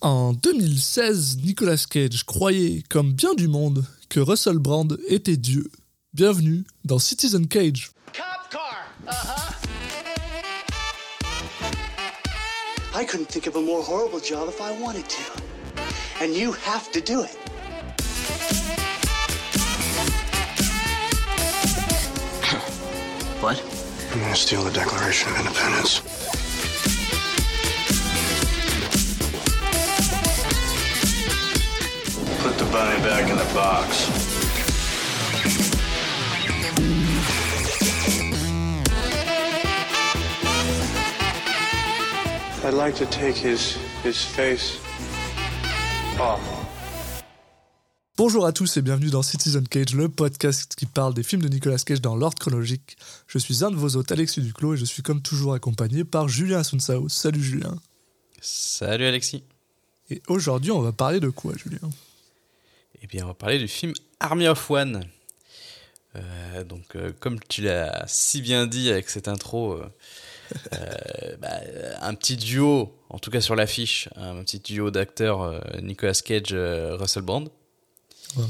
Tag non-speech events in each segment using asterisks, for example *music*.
En 2016, Nicolas Cage croyait, comme bien du monde, que Russell Brand était Dieu. Bienvenue dans Citizen Cage. Cop car. Uh-huh. I couldn't think of a more horrible job if I wanted to. And you have to do it. What? I'm gonna steal the Declaration of Independence? Put back in the box. I'd like to take his his face off. Bonjour à tous et bienvenue dans Citizen Cage, le podcast qui parle des films de Nicolas Cage dans l'ordre chronologique. Je suis un de vos hôtes, Alexis Duclos, et je suis comme toujours accompagné par Julien Asunsao. Salut Julien. Salut Alexis. Et aujourd'hui, on va parler de quoi, Julien? Eh bien, on va parler du film Army of One. Euh, donc, euh, comme tu l'as si bien dit avec cette intro, euh, *laughs* bah, un petit duo, en tout cas sur l'affiche, un petit duo d'acteurs Nicolas Cage, Russell Brand. Ouais.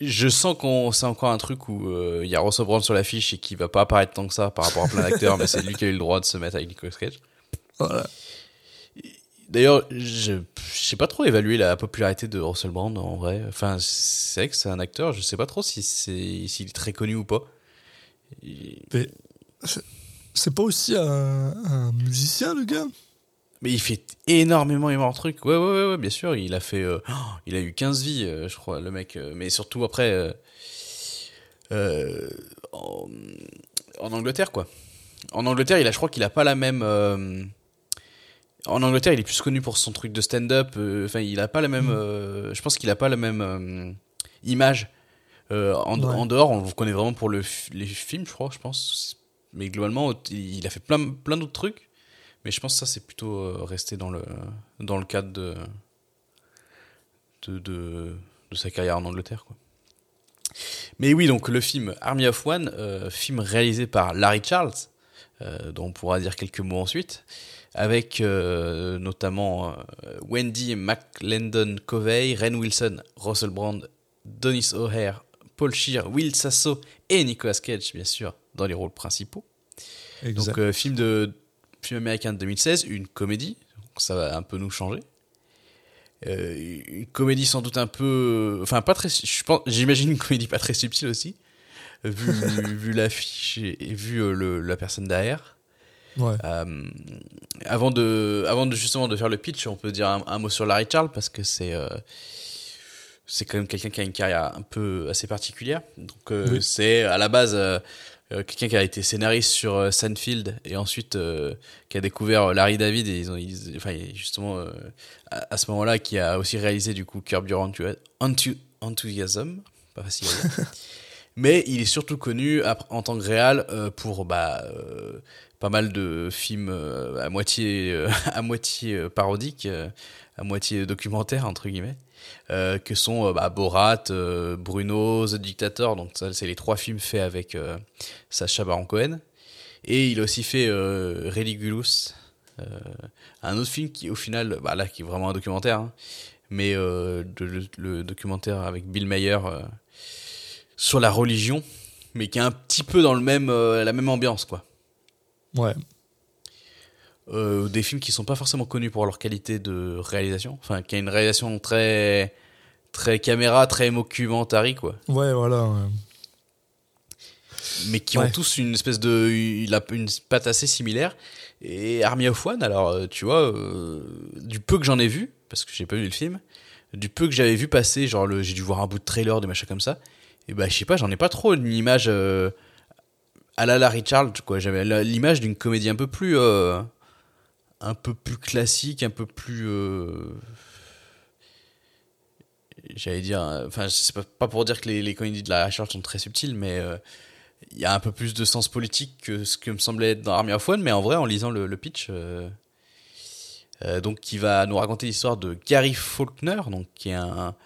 Je sens qu'on c'est encore un truc où il y a Russell Brand sur l'affiche et qui va pas apparaître tant que ça par rapport à plein d'acteurs, *laughs* mais c'est lui qui a eu le droit de se mettre avec Nicolas Cage. Voilà. D'ailleurs, je je sais pas trop évaluer la popularité de Russell Brand en vrai. Enfin, c'est vrai que c'est un acteur, je sais pas trop si s'il est très connu ou pas. Il- Mais c'est- pas aussi un, un musicien, le gars? Mais il fait énormément, énormément de trucs. Ouais, ouais, ouais, ouais, bien sûr. Il a fait, euh, oh, il a eu 15 vies, euh, je crois, le mec. euh, mais surtout après, euh, en, en Angleterre, quoi. En Angleterre, il a, je crois qu'il a pas la même. En Angleterre, il est plus connu pour son truc de stand-up. euh, Enfin, il a pas la même. euh, je pense qu'il a pas la même euh, image. En, Ouais. en dehors, on le connaît vraiment pour le, les films, je crois, je pense. Mais globalement, il a fait plein, plein d'autres trucs. Mais je pense que ça, c'est plutôt resté dans le, dans le cadre de, de, de, de sa carrière en Angleterre. Quoi. Mais oui, donc le film Army of One, euh, film réalisé par Larry Charles, dont on pourra dire quelques mots ensuite, avec euh, notamment euh, Wendy McLendon Covey, Ren Wilson, Russell Brand, Donis O'Hare, Paul Shear, Will Sasso et Nicolas Cage, bien sûr, dans les rôles principaux. Donc, euh, film de film américain de 2016, une comédie, donc ça va un peu nous changer. Euh, une comédie sans doute un peu, enfin pas très, j'imagine une comédie pas très subtile aussi, vu, vu l'affiche et, et vu euh, le, la personne derrière. Ouais. Euh, avant de, avant de justement de faire le pitch, on peut dire un, un mot sur Larry Charles parce que c'est, euh, c'est quand même quelqu'un qui a une carrière un peu assez particulière. Donc euh, Oui. c'est à la base quelqu'un qui a été scénariste sur Seinfeld et ensuite qui a découvert Larry David et ils ont, ils- enfin justement à, à ce moment-là qui a aussi réalisé du coup Curb Your Enthu- Enthu- Enthusiasm, pas facile à dire. *laughs* Mais il est surtout connu en tant que réal euh, pour bah, euh, pas mal de films euh, à moitié, *laughs* à moitié parodiques, à moitié documentaires, entre guillemets, que sont bah, Borat, Bruno, The Dictator. Donc, ça, c'est les trois films faits avec Sacha Baron Cohen. Et il a aussi fait Religulous, euh, un autre film qui, au final, bah, là, qui est vraiment un documentaire, hein, mais le, documentaire avec Bill Mayer sur la religion, mais qui est un petit peu dans le même, euh, la même ambiance, quoi. Ouais. Euh, des films qui sont pas forcément connus pour leur qualité de réalisation, enfin, qui a une réalisation très, très caméra, très mockumentary, quoi. Ouais, voilà. ouais. mais qui Ouais. ont tous une espèce de il a une patte assez similaire et Army of One alors euh, tu vois euh, du peu que j'en ai vu parce que j'ai pas vu le film du peu que j'avais vu passer genre j'ai dû voir un bout de trailer des machins comme ça et bah je sais pas j'en ai pas trop une image euh, à la Larry Charles quoi j'avais la- l'image d'une comédie un peu plus euh, un peu plus classique un peu plus euh, j'allais dire enfin c'est pas, pas pour dire que les, comédies de Larry Charles sont très subtiles mais il y a un peu plus de sens politique que ce que me semblait être dans Army of One, mais en vrai, en lisant le, le pitch, donc qui va nous raconter l'histoire de Gary Faulkner, donc qui est un,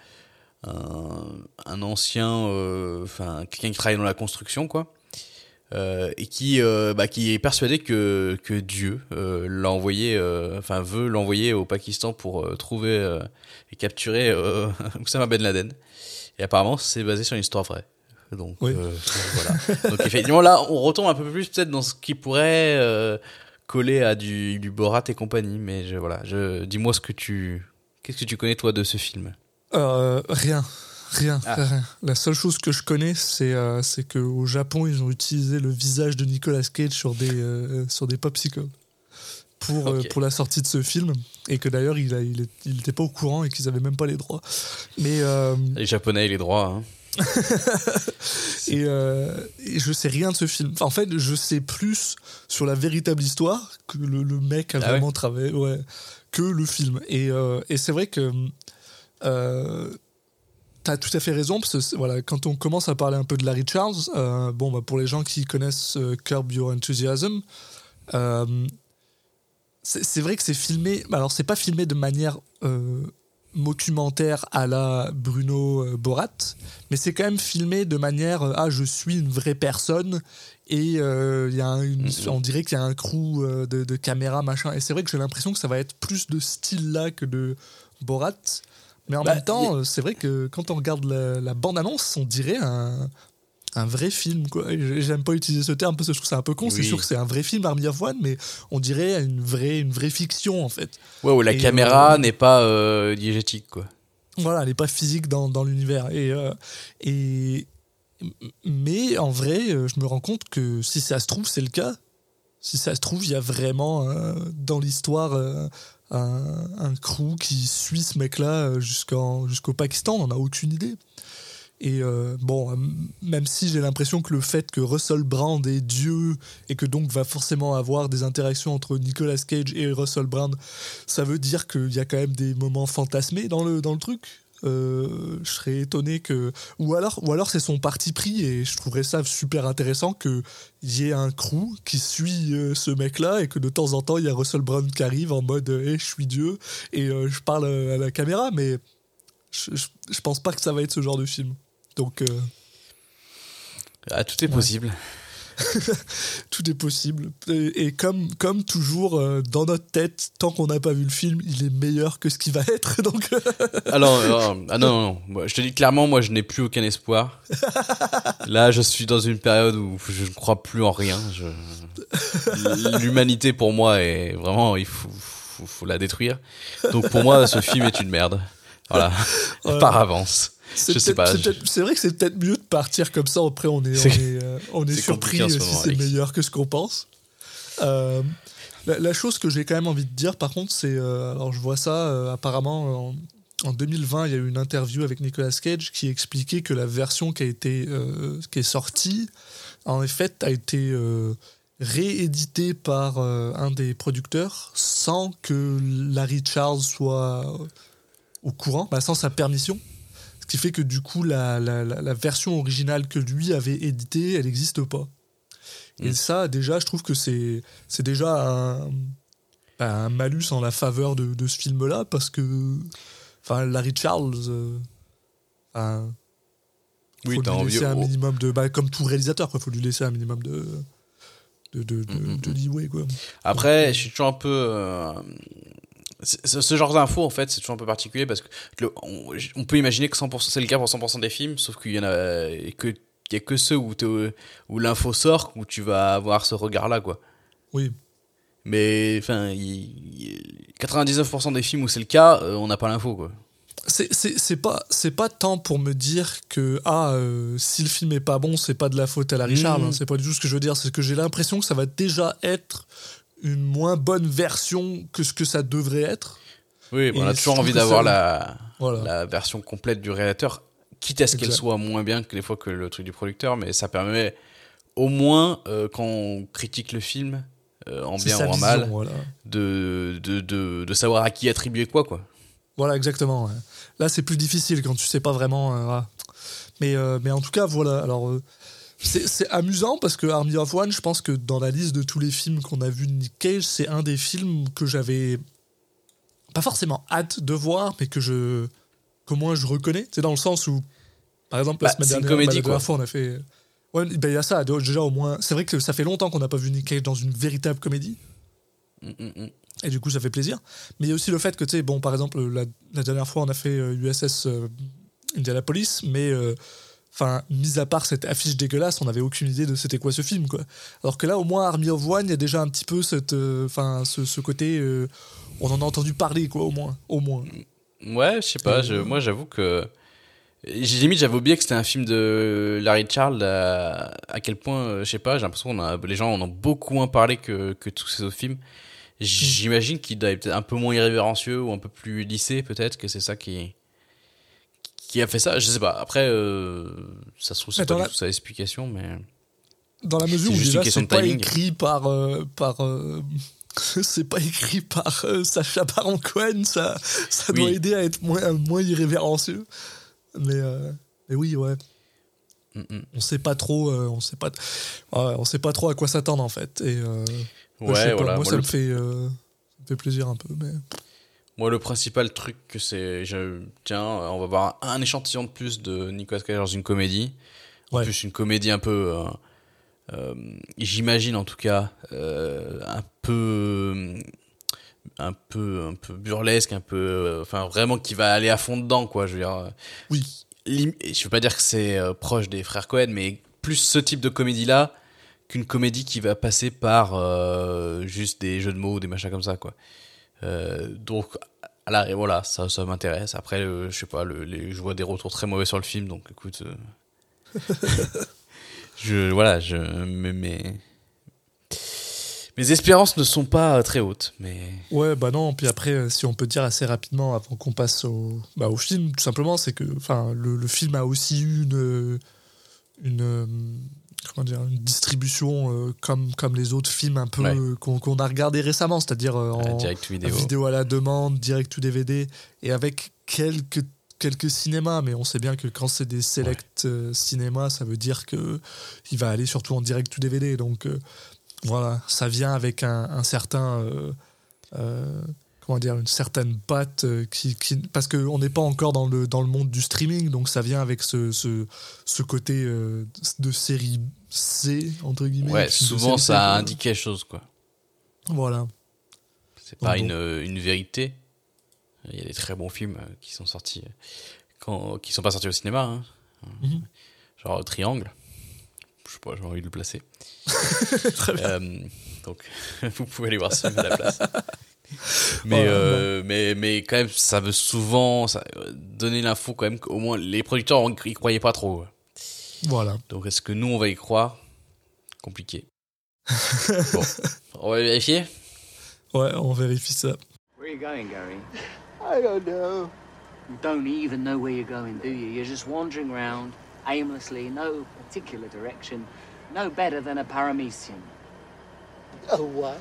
un, un ancien, euh, enfin quelqu'un qui travaille dans la construction, quoi, euh, et qui, euh, bah, qui est persuadé que, que Dieu euh, l'a envoyé, euh, enfin veut l'envoyer au Pakistan pour euh, trouver euh, et capturer euh, *laughs* Oussama Ben Laden. Et apparemment, c'est basé sur une histoire vraie. Donc Oui. euh, voilà. Donc effectivement, là, on retombe un peu plus peut-être dans ce qui pourrait euh, coller à du, du Borat et compagnie. Mais je, voilà, je, dis-moi ce que tu, qu'est-ce que tu connais toi de ce film? Euh, rien. Rien, Ah. rien. La seule chose que je connais, c'est euh, qu'au Japon, ils ont utilisé le visage de Nicolas Cage sur des, euh, sur des popsicles pour, euh, pour la sortie de ce film. Et que d'ailleurs, il n'était il, il pas au courant et qu'ils avaient même pas les droits. Mais Les Japonais et les droits. Hein. *laughs* et, et je sais rien de ce film. Enfin, en fait, je sais plus sur la véritable histoire que le, le mec a Ah ouais vraiment travaillé, ouais, que le film. Et, et c'est vrai que euh, t'as tout à fait raison parce que voilà, quand on commence à parler un peu de Larry Charles, euh, bon, bah, pour les gens qui connaissent euh, Curb Your Enthusiasm. euh, c'est vrai que c'est filmé. Alors, c'est pas filmé de manière euh, documentaire à la Bruno euh, Borat, mais c'est quand même filmé de manière euh, ah je suis une vraie personne et euh, y a un- une- on dirait qu'il y a un crew euh, de, de caméra machin et c'est vrai que j'ai l'impression que ça va être plus de style là que de Borat mais en Bah, même temps y- euh, c'est vrai que quand on regarde la, la bande annonce on dirait un un vrai film quoi j'aime pas utiliser ce terme parce que je trouve ça un peu con c'est sûr que c'est un vrai film Army of One mais on dirait une vraie une vraie fiction en fait Ouais, où la Et, caméra euh, n'est pas euh, diégétique, quoi. voilà, elle n'est pas physique dans, dans l'univers. Et, euh, et, mais en vrai, euh, je me rends compte que si ça se trouve, c'est le cas. Si ça se trouve, il y a vraiment euh, dans l'histoire euh, un, crew qui suit ce mec-là euh, jusqu'en- jusqu'au Pakistan. On n'en a aucune idée. Et euh, bon, euh, même si j'ai l'impression que le fait que Russell Brand est Dieu et que donc va forcément avoir des interactions entre Nicolas Cage et Russell Brand, ça veut dire qu'il y a quand même des moments fantasmés dans le, dans le truc? Euh, je serais étonné que. Ou alors, ou alors c'est son parti pris et je trouverais ça super intéressant qu'il y ait un crew qui suit euh, ce mec-là et que de temps en temps il y a Russell Brand qui arrive en mode Eh, je suis Dieu et euh, je parle à la caméra, mais je, je, je pense pas que ça va être ce genre de film. Donc. euh, Ah, tout est possible. *laughs* tout est possible. Et, et comme, comme toujours, euh, dans notre tête, tant qu'on n'a pas vu le film, il est meilleur que ce qui va être. *laughs* Donc, euh, Alors, euh, ah non, non, non. Moi, je te dis clairement, moi, je n'ai plus aucun espoir. *laughs* Là, je suis dans une période où je ne crois plus en rien. Je... L'humanité, pour moi, est vraiment, il faut, faut, faut la détruire. Donc, pour moi, ce film est une merde. Voilà. Ouais. Par avance. C'est vrai que c'est peut-être mieux de partir comme ça. Après, on est, on C'est- est, euh, on est c'est surpris si c'est meilleur que ce qu'on pense. Euh, la, la chose que j'ai quand même envie de dire, par contre, c'est. euh, alors, je vois ça, apparemment, en, en 2020, il y a eu une interview avec Nicolas Cage qui expliquait que la version qui, a été, qui est sortie, en fait, a été. rééditée par euh, un des producteurs sans que Larry Charles soit au courant, bah, sans sa permission. Qui fait que du coup, la, la, version originale que lui avait éditée, elle n'existe pas. Et Mm. ça, déjà, je trouve que c'est c'est déjà un, bah, un malus en la faveur de, de ce film-là, parce que enfin, Larry Charles, euh, enfin, Oui, faut lui envie. laisser un minimum de... Bah, comme tout réalisateur, il faut lui laisser un minimum de... de, de, de, Mm, mm, de leeway, quoi. Après, je suis toujours un peu. euh, Ce genre d'infos, en fait, c'est toujours un peu particulier parce que le- on, on peut imaginer que 100%, c'est le cas pour 100% des films, sauf qu'il y en a et que y a que ceux où, où l'info sort où tu vas avoir ce regard-là, quoi. Oui. Mais enfin, il- il- 99% des films où c'est le cas, euh, on n'a pas l'info, quoi. C'est- pas, pas tant pour me dire que ah, euh, si le film est pas bon, c'est pas de la faute à Larry Mhm. Charles. hein, c'est pas du tout ce que je veux dire. C'est que j'ai l'impression que ça va déjà être une moins bonne version que ce que ça devrait être. Oui, on a toujours envie d'avoir la, Voilà. la version complète du réalisateur, quitte à ce qu'elle soit moins bien que des fois que le truc du producteur, mais ça permet au moins, euh, quand on critique le film, euh, en bien ou en vision, mal, Voilà. de, de, de, de savoir à qui attribuer quoi, quoi. Voilà, exactement. ouais. Là, c'est plus difficile quand tu sais pas vraiment. euh, voilà. mais, mais en tout cas, voilà. Alors, c'est c'est amusant parce que Army of One, je pense que dans la liste de tous les films qu'on a vus de Nick Cage, c'est un des films que j'avais pas forcément hâte de voir, mais que je. qu'au moins je reconnais. C'est dans le sens où, par exemple, la Bah, semaine dernière, comédie, bah, la dernière fois, on a fait. Ouais, ben, il y a ça, déjà au moins. C'est vrai que ça fait longtemps qu'on n'a pas vu Nick Cage dans une véritable comédie. Mm, mm, mm. Et du coup, ça fait plaisir. Mais il y a aussi le fait que, tu sais, bon, par exemple, la, la dernière fois, on a fait euh, USS euh, Indianapolis, mais, euh, enfin, mis à part cette affiche dégueulasse, on n'avait aucune idée de c'était quoi ce film, quoi. Alors que là, au moins, Army of One, il y a déjà un petit peu cette, euh, ce, ce côté, euh, on en a entendu parler, quoi, au moins. Au moins. Ouais, je sais pas. Euh, je- moi, j'avoue que. J'ai limite, j'avais oublié que c'était un film de Larry Charles. À, à quel point, je sais pas, j'ai l'impression a, les gens en ont beaucoup moins parlé que, que tous ces autres films. J'imagine qu'il doit être un peu moins irrévérencieux ou un peu plus lissé, peut-être, que c'est ça qui, qui a fait ça. Je sais pas. Après, euh, ça se trouve, c'est pas du tout sa explication, mais. Dans la mesure où c'est pas timing. écrit par. euh, par euh, *laughs* c'est pas écrit par euh, Sacha Baron Cohen, ça, ça doit aider à être moins, moins irrévérencieux. Mais, euh, mais oui, ouais. Mm, mm. On sait pas trop, euh, on sait pas, ouais, on sait pas trop à quoi s'attendre en fait. Et euh, Ouais, pas, voilà. moi, Moi, ça le, me fait, euh, ça me fait plaisir un peu. Mais moi, le principal truc que c'est, tiens, on va voir un échantillon de plus de Nicolas Cage dans une comédie. En Ouais. plus, une comédie un peu, euh, euh, j'imagine en tout cas, euh, un peu, un peu, un peu burlesque, un peu, enfin vraiment qui va aller à fond dedans, quoi. Je veux dire, oui, je veux pas dire que c'est proche des frères Cohen, mais plus ce type de comédie-là qu'une comédie qui va passer par juste des jeux de mots, des machins comme ça, quoi. Euh, donc, là, et voilà, ça, ça m'intéresse. Après, euh, je sais pas, le, les, je vois des retours très mauvais sur le film, donc écoute. euh, *laughs* je, voilà, je, mes, mes, mes espérances ne sont pas très hautes, mais. ouais, bah non. Puis après, si on peut dire assez rapidement avant qu'on passe au, bah, au film, tout simplement, c'est que, enfin, le, le film a aussi eu une, une, comment dire, une distribution euh, comme comme les autres films un peu Ouais. euh, qu'on a regardé récemment, c'est-à-dire euh, en direct vidéo. vidéo. à la demande, direct to DVD, et avec quelques quelques cinémas, mais on sait bien que quand c'est des select euh, cinémas, ça veut dire que il va aller surtout en direct to DVD. Donc voilà, ça vient avec un, un certain comment dire, une certaine patte euh, qui, qui parce qu'on n'est pas encore dans le dans le monde du streaming, donc ça vient avec ce ce, ce côté euh, de série C entre guillemets. Ouais, souvent ça indique quelque chose, quoi. Voilà. C'est pas Donc une, une vérité. Il y a des très bons films euh, qui sont sortis, quand, qui sont pas sortis au cinéma. hein. Mhm. Genre Triangle. Je sais pas, j'ai envie de le placer. *laughs* Très bien. Euh, donc, *laughs* vous pouvez aller voir ce film à la place. *laughs* *laughs* Mais, Oh, euh, mais, mais quand même, ça veut souvent ça, euh, donner l'info quand même qu'au moins les producteurs ils croyaient pas trop. Voilà. Donc est-ce que nous on va y croire? Compliqué. *laughs* bon, on va vérifier? Ouais, on vérifie ça. Where are you going, Gary? I don't know. You don't even know where you're going, do you? You're just wandering around aimlessly, no particular direction. No better than a paramecium. Oh, what?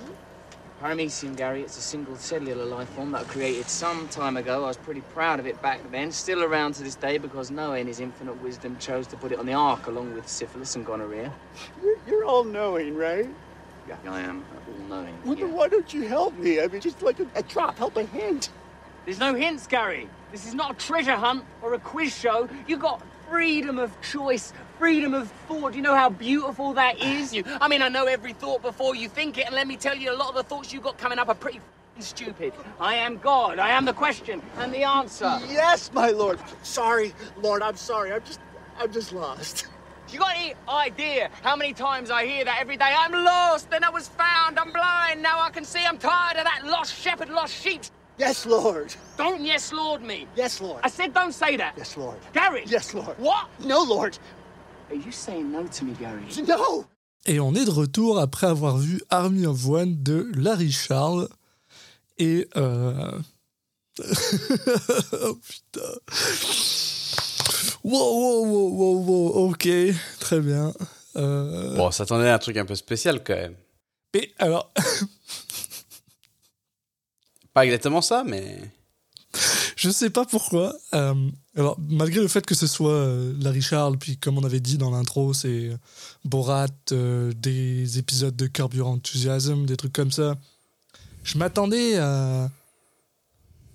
Paramecium, Gary, it's a single cellular life form that I created some time ago. I was pretty proud of it back then. Still around to this day because Noah, in his infinite wisdom, chose to put it on the ark along with syphilis and gonorrhea. You're, you're all knowing, right? Yeah, I am all knowing. Well, yeah. then why don't you help me? I mean, just like a, a drop, help a hint. There's no hints, Gary. This is not a treasure hunt or a quiz show. You've got freedom of choice, freedom of thought. Do you know how beautiful that is? You, I mean, I know every thought before you think it, and let me tell you, a lot of the thoughts you got coming up are pretty f***ing stupid. I am God. I am the question and the answer. Yes, my lord. Sorry, Lord, I'm sorry. I'm just, I'm just lost. You got any idea how many times I hear that every day? I'm lost, then I was found. I'm blind, now I can see. I'm tired of that lost shepherd, lost sheep. Yes, Lord. Don't yes, Lord me. Yes, Lord. I said don't say that. Yes, Lord. Gary. Yes, Lord. What? No, Lord. Et on est de retour après avoir vu Army of One de Larry Charles. Et. Euh... *laughs* oh putain. Wow, wow, wow, wow, wow, ok, très bien. Euh... Bon, ça s'attendait à un truc un peu spécial quand même. Mais alors, Pas exactement ça, mais. *laughs* je sais pas pourquoi. euh, alors, malgré le fait que ce soit euh, Larry Charles, puis comme on avait dit dans l'intro, c'est Borat, euh, des épisodes de Your Enthusiasm, des trucs comme ça. Je m'attendais à.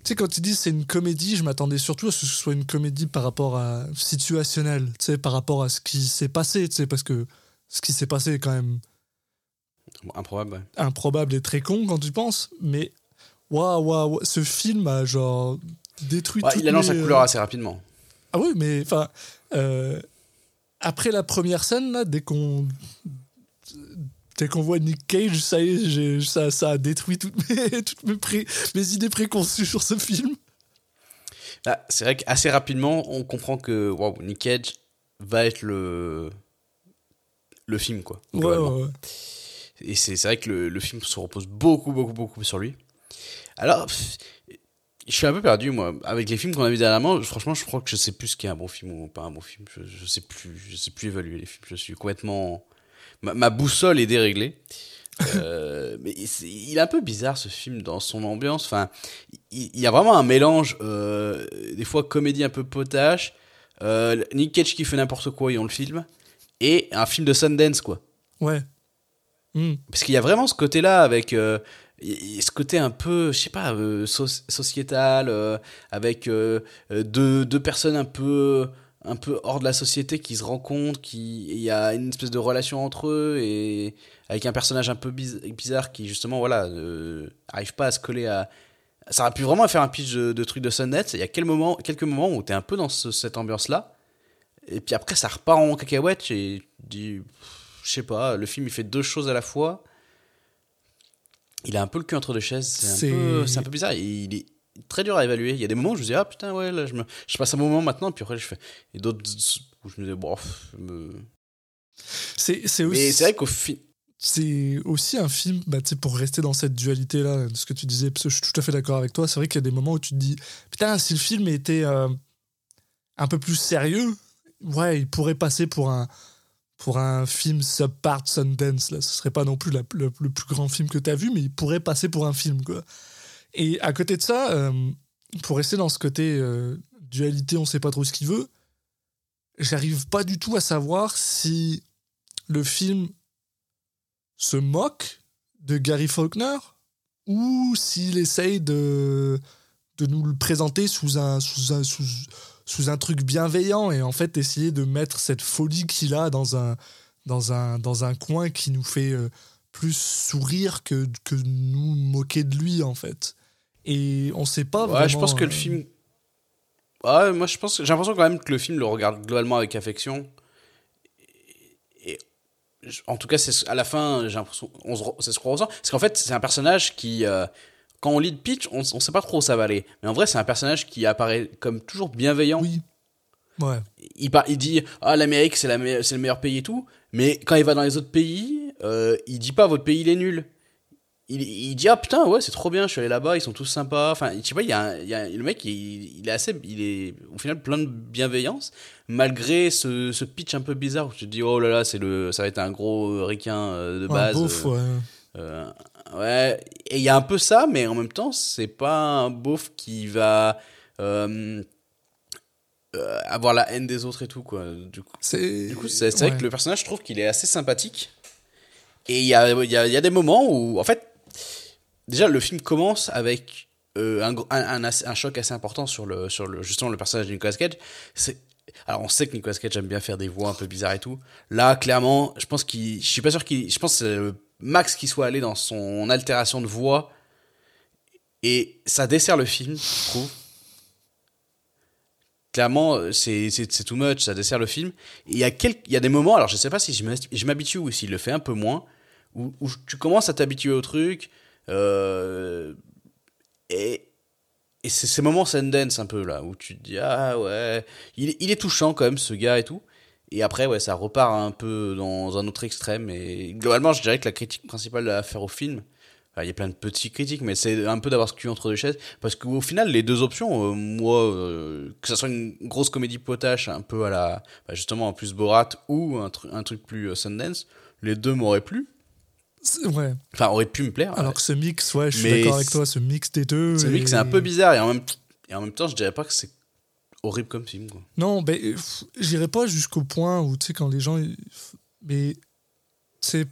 Tu sais, quand tu dis c'est une comédie, je m'attendais surtout à ce que ce soit une comédie par rapport à situationnelle, tu sais, par rapport à ce qui s'est passé, tu sais, parce que ce qui s'est passé est quand même Improbable, ouais. improbable et très con quand tu penses, mais waouh, waouh, waouh, ce film a genre détruit Ouais, il annonce mes, la euh, couleur assez rapidement. Ah oui, mais enfin, euh, après la première scène, là, dès qu'on dès qu'on voit Nick Cage, ça y est, j'ai- ça, ça a détruit toutes mes, *laughs* toutes mes, pré- mes idées préconçues sur ce film. Bah, c'est vrai qu'assez rapidement, on comprend que wow, Nick Cage va être le le film quoi. Ouais, ouais. Et c'est c'est vrai que le, le film se repose beaucoup, beaucoup, beaucoup sur lui. Alors, je suis un peu perdu, moi. Avec les films qu'on a vus dernièrement, franchement, je crois que je sais plus ce qu'est un bon film ou pas un bon film. Je, je sais plus, je sais plus évaluer les films. Je suis complètement. Ma, ma boussole est déréglée. *laughs* Euh, mais il est un peu bizarre ce film dans son ambiance. Enfin, il, il y a vraiment un mélange, euh, des fois comédie un peu potache, euh, Nick Cage qui fait n'importe quoi et on le filme, et un film de Sundance quoi. Ouais. Hmm. Parce qu'il y a vraiment ce côté-là avec ce côté un peu, je sais pas, euh, soci- sociétal, euh, avec euh, deux, deux personnes un peu, un peu hors de la société qui se rencontrent, qui il y a une espèce de relation entre eux et avec un personnage un peu biz- bizarre qui justement voilà arrive pas à se coller à. Ça aurait pu vraiment faire un pitch de, truc de Sundance. Il y a quel moment, quelques moments où t'es un peu dans ce- cette ambiance-là. Et puis après, ça repart en cacahuète et dis, je sais pas, le film il fait deux choses à la fois. Il a un peu le cul entre deux chaises. C'est un, un peu bizarre. Il est très dur à évaluer. Il y a des moments où je me dis, ah putain, ouais, là, je, me, je passe un moment maintenant. Puis après, je fais. Et d'autres où je me dis, bon, pff, me- C'est Mais aussi, c'est vrai qu'au film. c'est aussi un film, bah, pour rester dans cette dualité-là, de ce que tu disais, parce que je suis tout à fait d'accord avec toi, c'est vrai qu'il y a des moments où tu te dis, putain, si le film était euh, un peu plus sérieux, ouais, il pourrait passer pour un, pour un film subpart Sundance, là. Ce serait pas non plus le plus grand film que tu as vu, mais il pourrait passer pour un film, quoi. Et à côté de ça, euh, pour rester dans ce côté euh, dualité, on sait pas trop ce qu'il veut, j'arrive pas du tout à savoir si le film se moque de Gary Faulkner ou s'il essaye de, de nous le présenter sous un, sous, un, sous, sous un truc bienveillant et en fait essayer de mettre cette folie qu'il a dans un, dans un, dans un coin qui nous fait euh, plus sourire que, que nous moquer de lui en fait. Et on sait pas Ouais, vraiment. je pense que le euh, film. Ouais, moi je pense, j'ai l'impression quand même que le film le regarde globalement avec affection. Et, en tout cas, c'est ce- à la fin, j'ai l'impression, on se c'est ce qu'on ressent, parce qu'en fait, c'est un personnage qui, euh, quand on lit le pitch, on, on sait pas trop où ça va aller. Mais en vrai, c'est un personnage qui apparaît comme toujours bienveillant. Oui. Ouais. Il, par- il dit ah l'Amérique c'est la me- le meilleur pays et tout, mais quand il va dans les autres pays, euh, il dit pas votre pays il est nul. Il, il dit ah putain ouais c'est trop bien je suis allé là-bas ils sont tous sympas enfin je sais il y a, un- il y a le mec il, il est assez il est au final plein de bienveillance malgré ce, ce pitch un peu bizarre où tu te dis oh là là c'est le ça va être un gros requin euh, de Un base euh, ouais. Ouais, et il y a un peu ça, mais en même temps, c'est pas un beauf qui va euh, euh, avoir la haine des autres et tout, quoi. Du coup, C'est ouais. vrai que le personnage, je trouve qu'il est assez sympathique. Et il y a, y, a, y a des moments où, en fait, déjà, le film commence avec euh, un, un, un assez- un choc assez important sur, le, sur le, justement le personnage de Nicolas Cage. C'est. Alors on sait que Nicolas Cage aime bien faire des voix un peu bizarres et tout. Là, clairement, je pense qu'il, je suis pas sûr qu'il, je pense que c'est le max qui soit allé dans son altération de voix et ça dessert le film, je trouve. Clairement, euh, c'est too much, ça dessert le film. Il y a quelques, il y a des moments, alors je sais pas si je m'habitue ou s'il le fait un peu moins, où, tu commences à t'habituer au truc. euh, et c'est ces moments Sundance un peu là, où tu te dis, ah ouais, il, il est touchant quand même ce gars et tout. Et après, ouais, ça repart un peu dans un autre extrême. Et globalement, je dirais que la critique principale à faire au film, enfin, il y a plein de petites critiques, mais c'est un peu d'avoir ce cul entre deux chaises. Parce qu'au final, les deux options, euh, moi, euh, que ça soit une grosse comédie potache, un peu à la, bah, justement, en plus Borat, ou un, tru- un truc plus euh, Sundance, les deux m'auraient plu. Ouais. Enfin, auraient pu me plaire. Alors que ce mix, ouais, je suis d'accord avec toi, ce mix des deux. C'est vrai que c'est un peu bizarre et en même, et en même temps, je dirais pas que c'est horrible comme film. Quoi. Non, ben, j'irai pas jusqu'au point où, tu sais, quand les gens. Mais. C'est.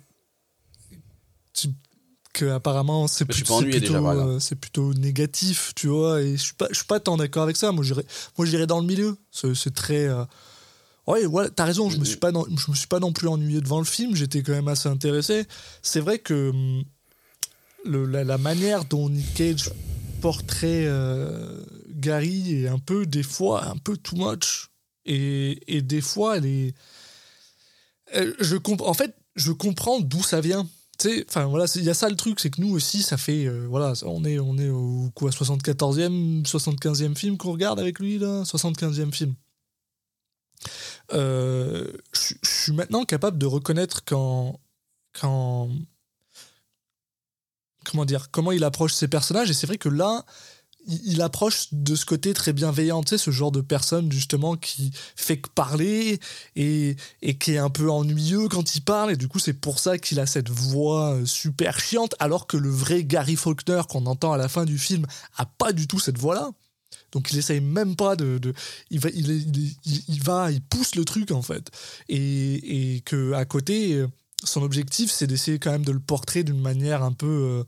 que apparemment c'est plutôt, euh, plutôt négatif, tu vois. Et je suis pas, je suis pas tant d'accord avec ça. Moi, j'irais, moi, j'irais dans le milieu. C'est, très. euh, Ouais, voilà, t'as raison. Je me suis pas, non- je me suis pas non plus ennuyé devant le film. J'étais quand même assez intéressé. C'est vrai que hum, le, la, la manière dont Nick Cage portrait euh, Gary est un peu, des fois, un peu too much. Et, et des fois, elle est. Je comp- en fait, je comprends d'où ça vient. Enfin voilà, il y a ça le truc, c'est que nous aussi, ça fait. euh, voilà, on est, on est au quoi, 74e, 75e film qu'on regarde avec lui, là? 75e film. Euh, je suis maintenant capable de reconnaître quand. quand comment dire Comment il approche ses personnages, et c'est vrai que là. Il approche de ce côté très bienveillant, tu sais, ce genre de personne justement qui fait que parler et, et qui est un peu ennuyeux quand il parle, et du coup c'est pour ça qu'il a cette voix euh, super chiante, alors que le vrai Gary Faulkner qu'on entend à la fin du film a pas du tout cette voix-là. Donc il essaye même pas de, il va, il, il, va, il pousse le truc en fait, et, et que à côté, son objectif c'est d'essayer quand même de le portrer d'une manière un peu euh,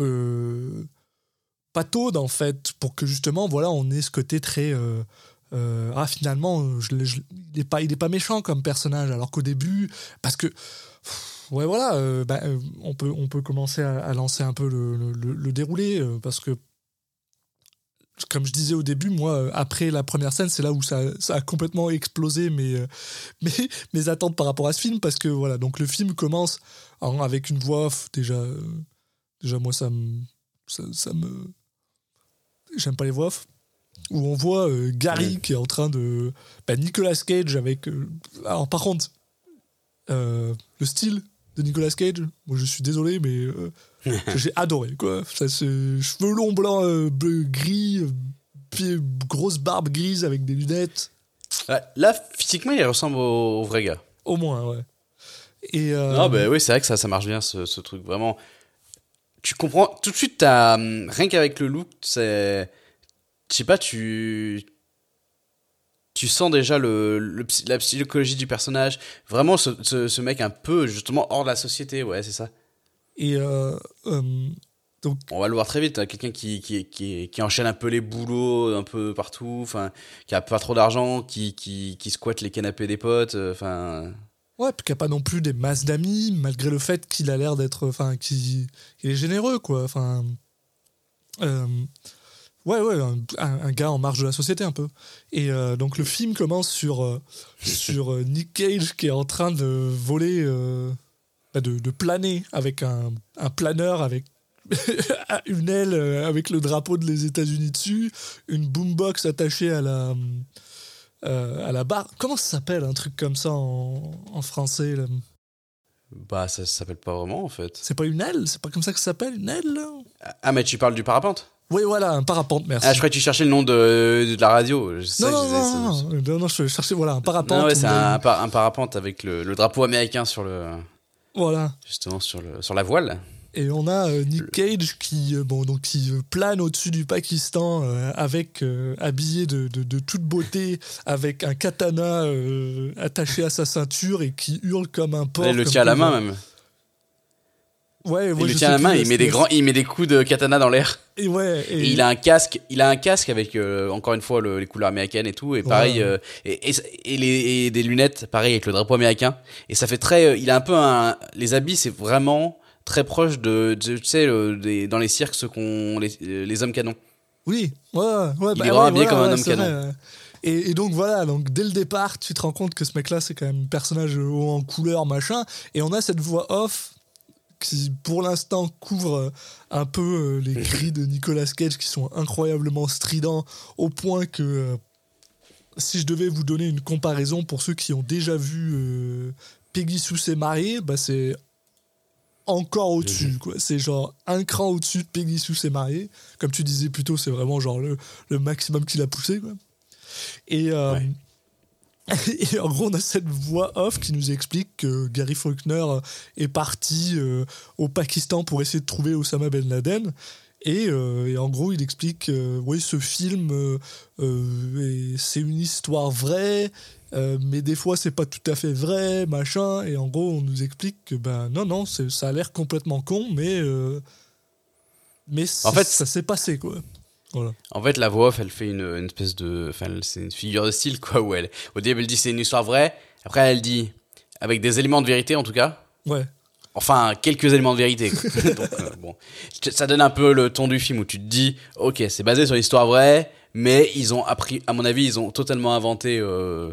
euh, pataude en fait, pour que justement voilà on ait ce côté très euh, euh, ah finalement euh, il est pas il est pas méchant comme personnage alors qu'au début parce que ouais voilà bah, on peut commencer à, lancer un peu le, déroulé parce que comme je disais au début, moi, après la première scène, c'est là où ça, a complètement explosé *laughs* mes, attentes par rapport à ce film, parce que voilà, donc le film commence en- avec une voix déjà, déjà moi, ça me, ça me, j'aime pas les voix off, où on voit euh, Gary qui est en train de, bah, Nicolas Cage avec, euh, alors par contre, euh, le style de Nicolas Cage, moi je suis désolé, mais *laughs* j'ai adoré quoi. Ça, c'est cheveux longs blancs, bleu, gris, grosse barbe grise avec des lunettes, Là, physiquement, il ressemble au, au vrai gars. au moins, ouais. Et Non, bah oui, c'est vrai que ça, ça marche bien, ce, ce truc. Vraiment, tu comprends tout de suite, t'as, hum, rien qu'avec le look, c'est. Je sais pas, tu. Tu sens déjà le, la psychologie du personnage. Vraiment, ce, ce, ce mec un peu, justement, hors de la société, ouais, c'est ça. et euh, euh, On va le voir très vite, hein, quelqu'un qui, qui, qui, qui enchaîne un peu les boulots un peu partout, enfin, qui a pas trop d'argent, qui, qui, qui squatte les canapés des potes, euh, enfin. Ouais, puis qu'il n'y a pas non plus des masses d'amis, malgré le fait qu'il a l'air d'être, enfin, qu'il est généreux, quoi. Enfin, euh, ouais, ouais, un, gars en marge de la société un peu. Et euh, donc le film commence sur euh, sur Nick Cage qui est en train de voler, bah, de, planer avec un, un planeur avec *laughs* une aile avec le drapeau des États-Unis dessus, une boombox attachée à la à la barre. Comment ça s'appelle un truc comme ça en, en français là? Bah, ça, ça s'appelle pas vraiment, en fait. C'est pas une aile? C'est pas comme ça que ça s'appelle une aile là? Ah, mais tu parles du parapente? Oui, voilà, un parapente, merci. Ah, je croyais que tu cherchais le nom de, de la radio. Non, je non, disais, non, non, je cherchais voilà, un parapente. Non, ouais, c'est un, un parapente avec le, le drapeau américain sur le, Voilà. justement sur le, sur la voile. Et on a euh, Nick Cage qui, euh, bon, donc, qui euh, plane au-dessus du Pakistan euh, avec habillé de, de, de toute beauté, avec un katana attaché à sa ceinture et qui hurle comme un porc. il le tient à la main même. Ouais, Il le tient à la main, il met des grands, il met des coups de katana dans l'air. Et ouais, et, Et il a un casque, il a un casque avec euh, encore une fois le- les couleurs américaines et tout, et pareil, Ouais. euh, et, et, et les, et des lunettes, pareil avec le drapeau américain. Et ça fait très, euh, il a un peu un, les habits, c'est vraiment très proche de, de- tu sais, le- des- dans les cirques, ceux qu'on, les, les hommes canons. Oui, ouais, ouais. Il bah est ouais, vraiment habillé voilà, comme un homme canon. vrai. Et, et donc voilà, donc dès le départ, tu te rends compte que ce mec-là, c'est quand même un personnage haut en couleur, machin. Et on a cette voix off qui, pour l'instant, couvre euh, un peu euh, les cris de Nicolas Cage qui sont incroyablement stridents, au point que euh, si je devais vous donner une comparaison pour ceux qui ont déjà vu euh, Peggy Sue s'est mariée, bah c'est encore au-dessus, quoi. C'est genre un cran au-dessus de Peggy Sue s'est mariée. Comme tu disais plus tôt, c'est vraiment genre le, le maximum qu'il a poussé, quoi. Et, euh, Ouais. *laughs* et en gros, on a cette voix off qui nous explique que Gary Faulkner est parti euh, au Pakistan pour essayer de trouver Osama Ben Laden. Et, euh, et en gros, il explique, euh, oui, ce film, euh, euh, est- c'est une histoire vraie, euh, mais des fois, c'est pas tout à fait vrai, machin. Et en gros, on nous explique que, ben non, non, ça a l'air complètement con, mais, euh, mais En fait, ça s'est passé, quoi. Voilà. En fait, la voix off, elle fait une, une espèce de. Enfin, c'est une figure de style, quoi, où elle. Au début, elle dit c'est une histoire vraie. Après, elle dit. Avec des éléments de vérité, en tout cas. Ouais. Enfin, quelques éléments de vérité. quoi. *laughs* Donc, euh, bon. Ça donne un peu le ton du film où tu te dis, ok, c'est basé sur l'histoire vraie, mais ils ont appris, à mon avis, ils ont totalement inventé. euh,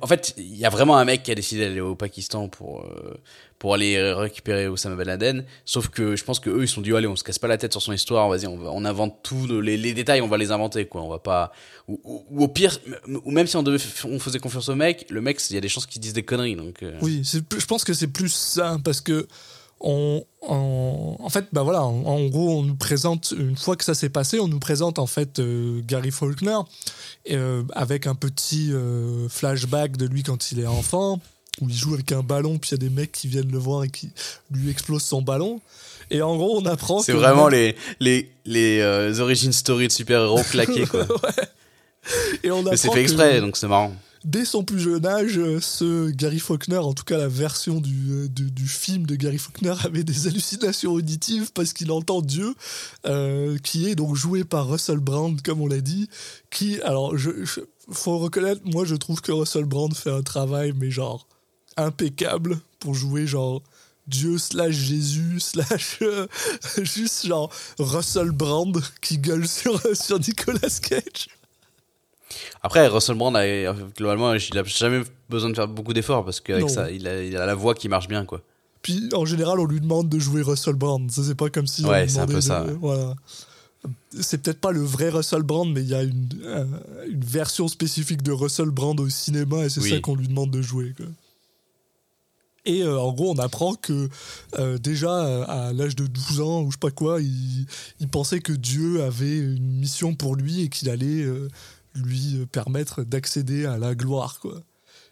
En fait, il y a vraiment un mec qui a décidé d'aller au Pakistan pour euh, pour aller récupérer Osama Ben Laden. Sauf que je pense que eux, ils se sont dit, allez, on se casse pas la tête sur son histoire. Vas-y, on, invente tout, les, détails, on va les inventer, quoi. On va pas. Ou, au pire, ou même si on faisait confiance au mec, le mec, il y a des chances qu'il dise des conneries. Donc. euh, Oui, je pense que c'est plus ça, parce que on, on- en fait, bah voilà, en, en gros, on nous présente, une fois que ça s'est passé, on nous présente en fait euh, Gary Faulkner euh, avec un petit euh, flashback de lui quand il est enfant, où il joue avec un ballon, puis il y a des mecs qui viennent le voir et qui lui explosent son ballon. Et en gros, on apprend C'est vraiment les, les, les euh, origin story de super-héros claqués, *laughs* quoi. et on Mais c'est apprend fait que- exprès, donc c'est marrant. Dès son plus jeune âge, euh, ce Gary Faulkner, en tout cas la version du, euh, du, film de Gary Faulkner, *laughs* avait des hallucinations auditives parce qu'il entend Dieu, euh, qui est donc joué par Russell Brand, comme on l'a dit, qui, alors, je, faut reconnaître, moi je trouve que Russell Brand fait un travail, mais genre, impeccable pour jouer genre Dieu slash Jésus slash *laughs* juste genre Russell Brand qui gueule sur, *laughs* sur Nicolas Cage. Après, Russell Brand, a- globalement, il a jamais besoin de faire beaucoup d'efforts parce qu'avec ça, il a, il a la voix qui marche bien, quoi. Puis en général, on lui demande de jouer Russell Brand. Ça, c'est pas comme si. Ouais, c'est un peu ça, ouais. Voilà. C'est peut-être pas le vrai Russell Brand, mais il y a une, euh, une version spécifique de Russell Brand au cinéma et c'est Oui. ça qu'on lui demande de jouer. quoi. Et euh, en gros, on apprend que euh, déjà à l'âge de 12 ans ou je sais pas quoi, il, il pensait que Dieu avait une mission pour lui et qu'il allait euh, lui euh, permettre d'accéder à la gloire. Quoi.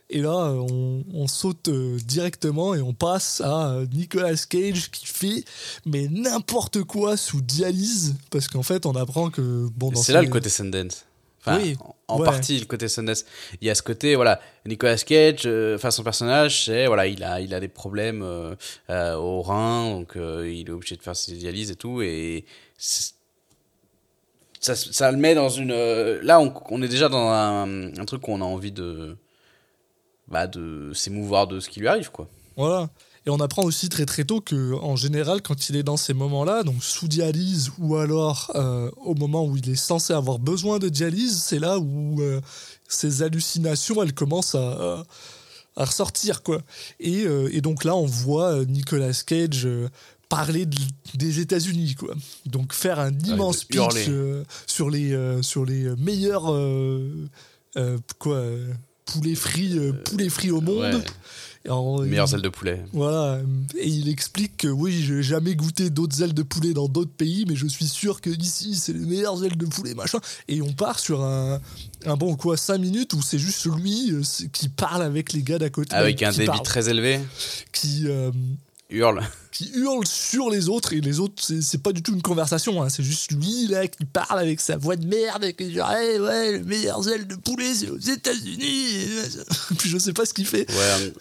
Et là, euh, on, on saute euh, directement et on passe à Nicolas Cage qui fait mais n'importe quoi sous dialyse parce qu'en fait, on apprend que bon, C'est là le côté Sundance. Enfin, Oui, en, ouais. partie le côté Sundance. Il y a ce côté, voilà, Nicolas Cage, euh, enfin son personnage, c'est voilà, il a, il a des problèmes euh, euh, au rein, donc il est obligé de faire ses dialyses et tout, et c'est- ça, ça le met dans une. euh, là, on, est déjà dans un, truc où on a envie de, bah, de s'émouvoir de ce qui lui arrive, quoi. Voilà. Et on apprend aussi très très tôt que, en général, quand il est dans ces moments-là, donc sous dialyse ou alors euh, au moment où il est censé avoir besoin de dialyse, c'est là où euh, ces hallucinations, elles commencent à, à- ressortir, quoi. Et, euh, et donc là, on voit euh, Nicolas Cage euh, parler de- des États-Unis, quoi. Donc faire un immense hurler. pitch euh, sur les euh, sur les meilleurs euh, euh, quoi poulets frits poulets frits au monde. Ouais. En- Meilleures il- ailes de poulet. voilà, et il explique que oui, j'ai jamais goûté d'autres ailes de poulet dans d'autres pays, mais je suis sûr que ici, c'est les meilleures ailes de poulet, machin. Et on part sur un, un bon quoi, 5 minutes où c'est juste lui qui parle avec les gars d'à côté. Avec un débit parle, très élevé, Qui, euh, hurle. qui hurle sur les autres, et les autres, c'est pas du tout une conversation, hein, c'est juste lui là qui parle avec sa voix de merde, et qui dit ouais, ouais, les meilleures ailes de poulet, c'est aux États-Unis. et *laughs* Puis je sais pas ce qu'il fait. Ouais,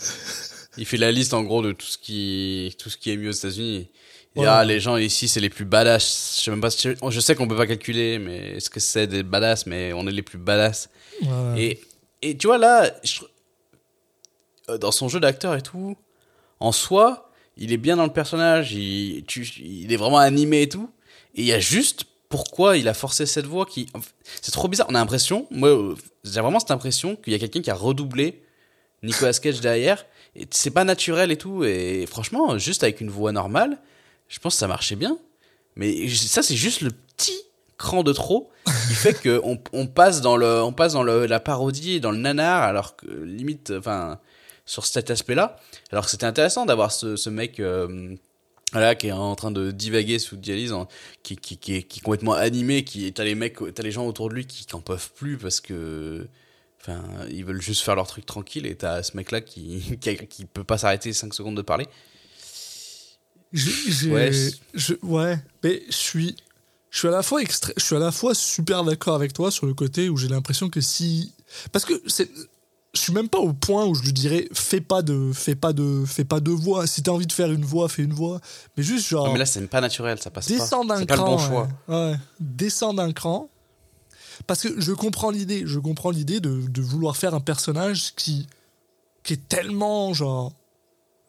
il fait la liste en gros de tout ce qui, tout ce qui est mieux aux États-Unis. Ouais. ah, les gens ici, c'est les plus badass. Je sais même pas si, je sais qu'on peut pas calculer, mais est-ce que c'est des badass, mais on est les plus badass. Ouais. Et, et tu vois, là, je euh, dans son jeu d'acteur et tout, en soi, il est bien dans le personnage, il, il est vraiment animé et tout. Et il y a juste pourquoi il a forcé cette voix qui. C'est trop bizarre. On a l'impression, moi, j'ai vraiment cette impression qu'il y a quelqu'un qui a redoublé Nicolas Cage derrière. Et c'est pas naturel et tout. Et franchement, juste avec une voix normale, je pense que ça marchait bien. Mais ça, c'est juste le petit cran de trop qui fait que on, passe dans le, on passe dans le, la parodie dans le nanar, alors que limite, enfin, sur cet aspect-là. Alors que c'était intéressant d'avoir ce, ce mec. euh, voilà, qui est en train de divaguer sous dialyse, en- qui, qui, qui, est, qui est complètement animé, qui t'as les mecs, t'as les gens autour de lui qui n'en peuvent plus parce que, enfin, ils veulent juste faire leur truc tranquille et t'as ce mec-là qui, *laughs* qui, peut pas s'arrêter 5 secondes de parler. Je, ouais, mais je suis, je suis à la fois extra- je suis à la fois super d'accord avec toi sur le côté où j'ai l'impression que si, parce que c'est, je suis même pas au point où je lui dirais fais pas de, fais pas de, fais pas de voix. Si t'as envie de faire une voix, fais une voix. Mais juste genre Non, mais là, c'est pas naturel, ça passe descends pas. d'un C'est pas le cran. bon choix. ouais. Ouais. Descends d'un cran. Parce que je comprends l'idée, je comprends l'idée de, de vouloir faire un personnage qui, qui est tellement genre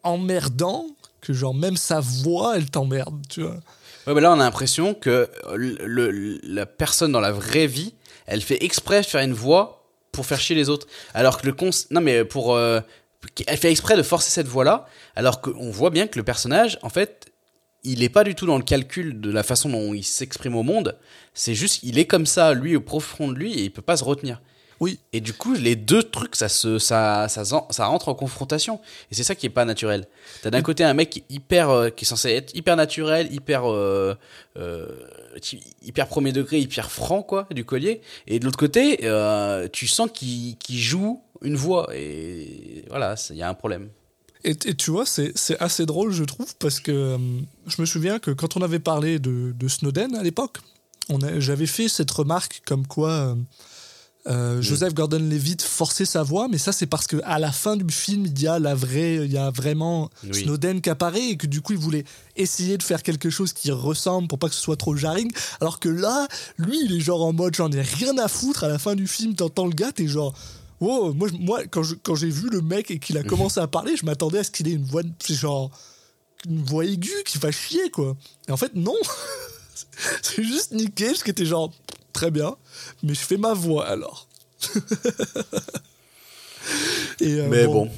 emmerdant que genre même sa voix elle t'emmerde, tu vois. Ouais, mais là, on a l'impression que le, le- la personne dans la vraie vie, elle fait exprès de faire une voix pour faire chier les autres. Alors que le cons... Non, mais pour... euh, elle fait exprès de forcer cette voix-là, alors qu'on voit bien que le personnage, en fait, il est pas du tout dans le calcul de la façon dont il s'exprime au monde. C'est juste, il est comme ça, lui, au profond de lui, et il peut pas se retenir. Oui, Et du coup, les deux trucs, ça se, ça, ça, rentre en confrontation. Et c'est ça qui est pas naturel. T'as d'un côté un mec qui est hyper, euh, qui est censé être hyper naturel, hyper, euh, euh, hyper premier degré, hyper franc, quoi, du collier. Et de l'autre côté, euh, tu sens qu'il joue une voix. Et voilà, il y a un problème. Et, tu vois, c'est assez drôle, je trouve, parce que euh, je me souviens que quand on avait parlé de, de Snowden à l'époque, j'avais fait cette remarque comme quoi euh, euh, Joseph Gordon-Levitt forçait sa voix, mais ça c'est parce que à la fin du film, il y a la vraie, il y a vraiment Oui. Snowden qui apparaît et que du coup il voulait essayer de faire quelque chose qui ressemble pour pas que ce soit trop jarring, alors que là, lui, il est genre en mode j'en ai rien à foutre. À la fin du film, t'entends le gars, t'es genre Wow, moi, moi quand j'ai vu le mec et qu'il a *laughs* commencé à parler, je m'attendais à ce qu'il ait une voix, c'est genre une voix aiguë qui va chier quoi. Et en fait non, *laughs* c'est juste Nick Cage qui était genre très bien, mais je fais ma voix alors. *laughs* Et, euh, Mais bon.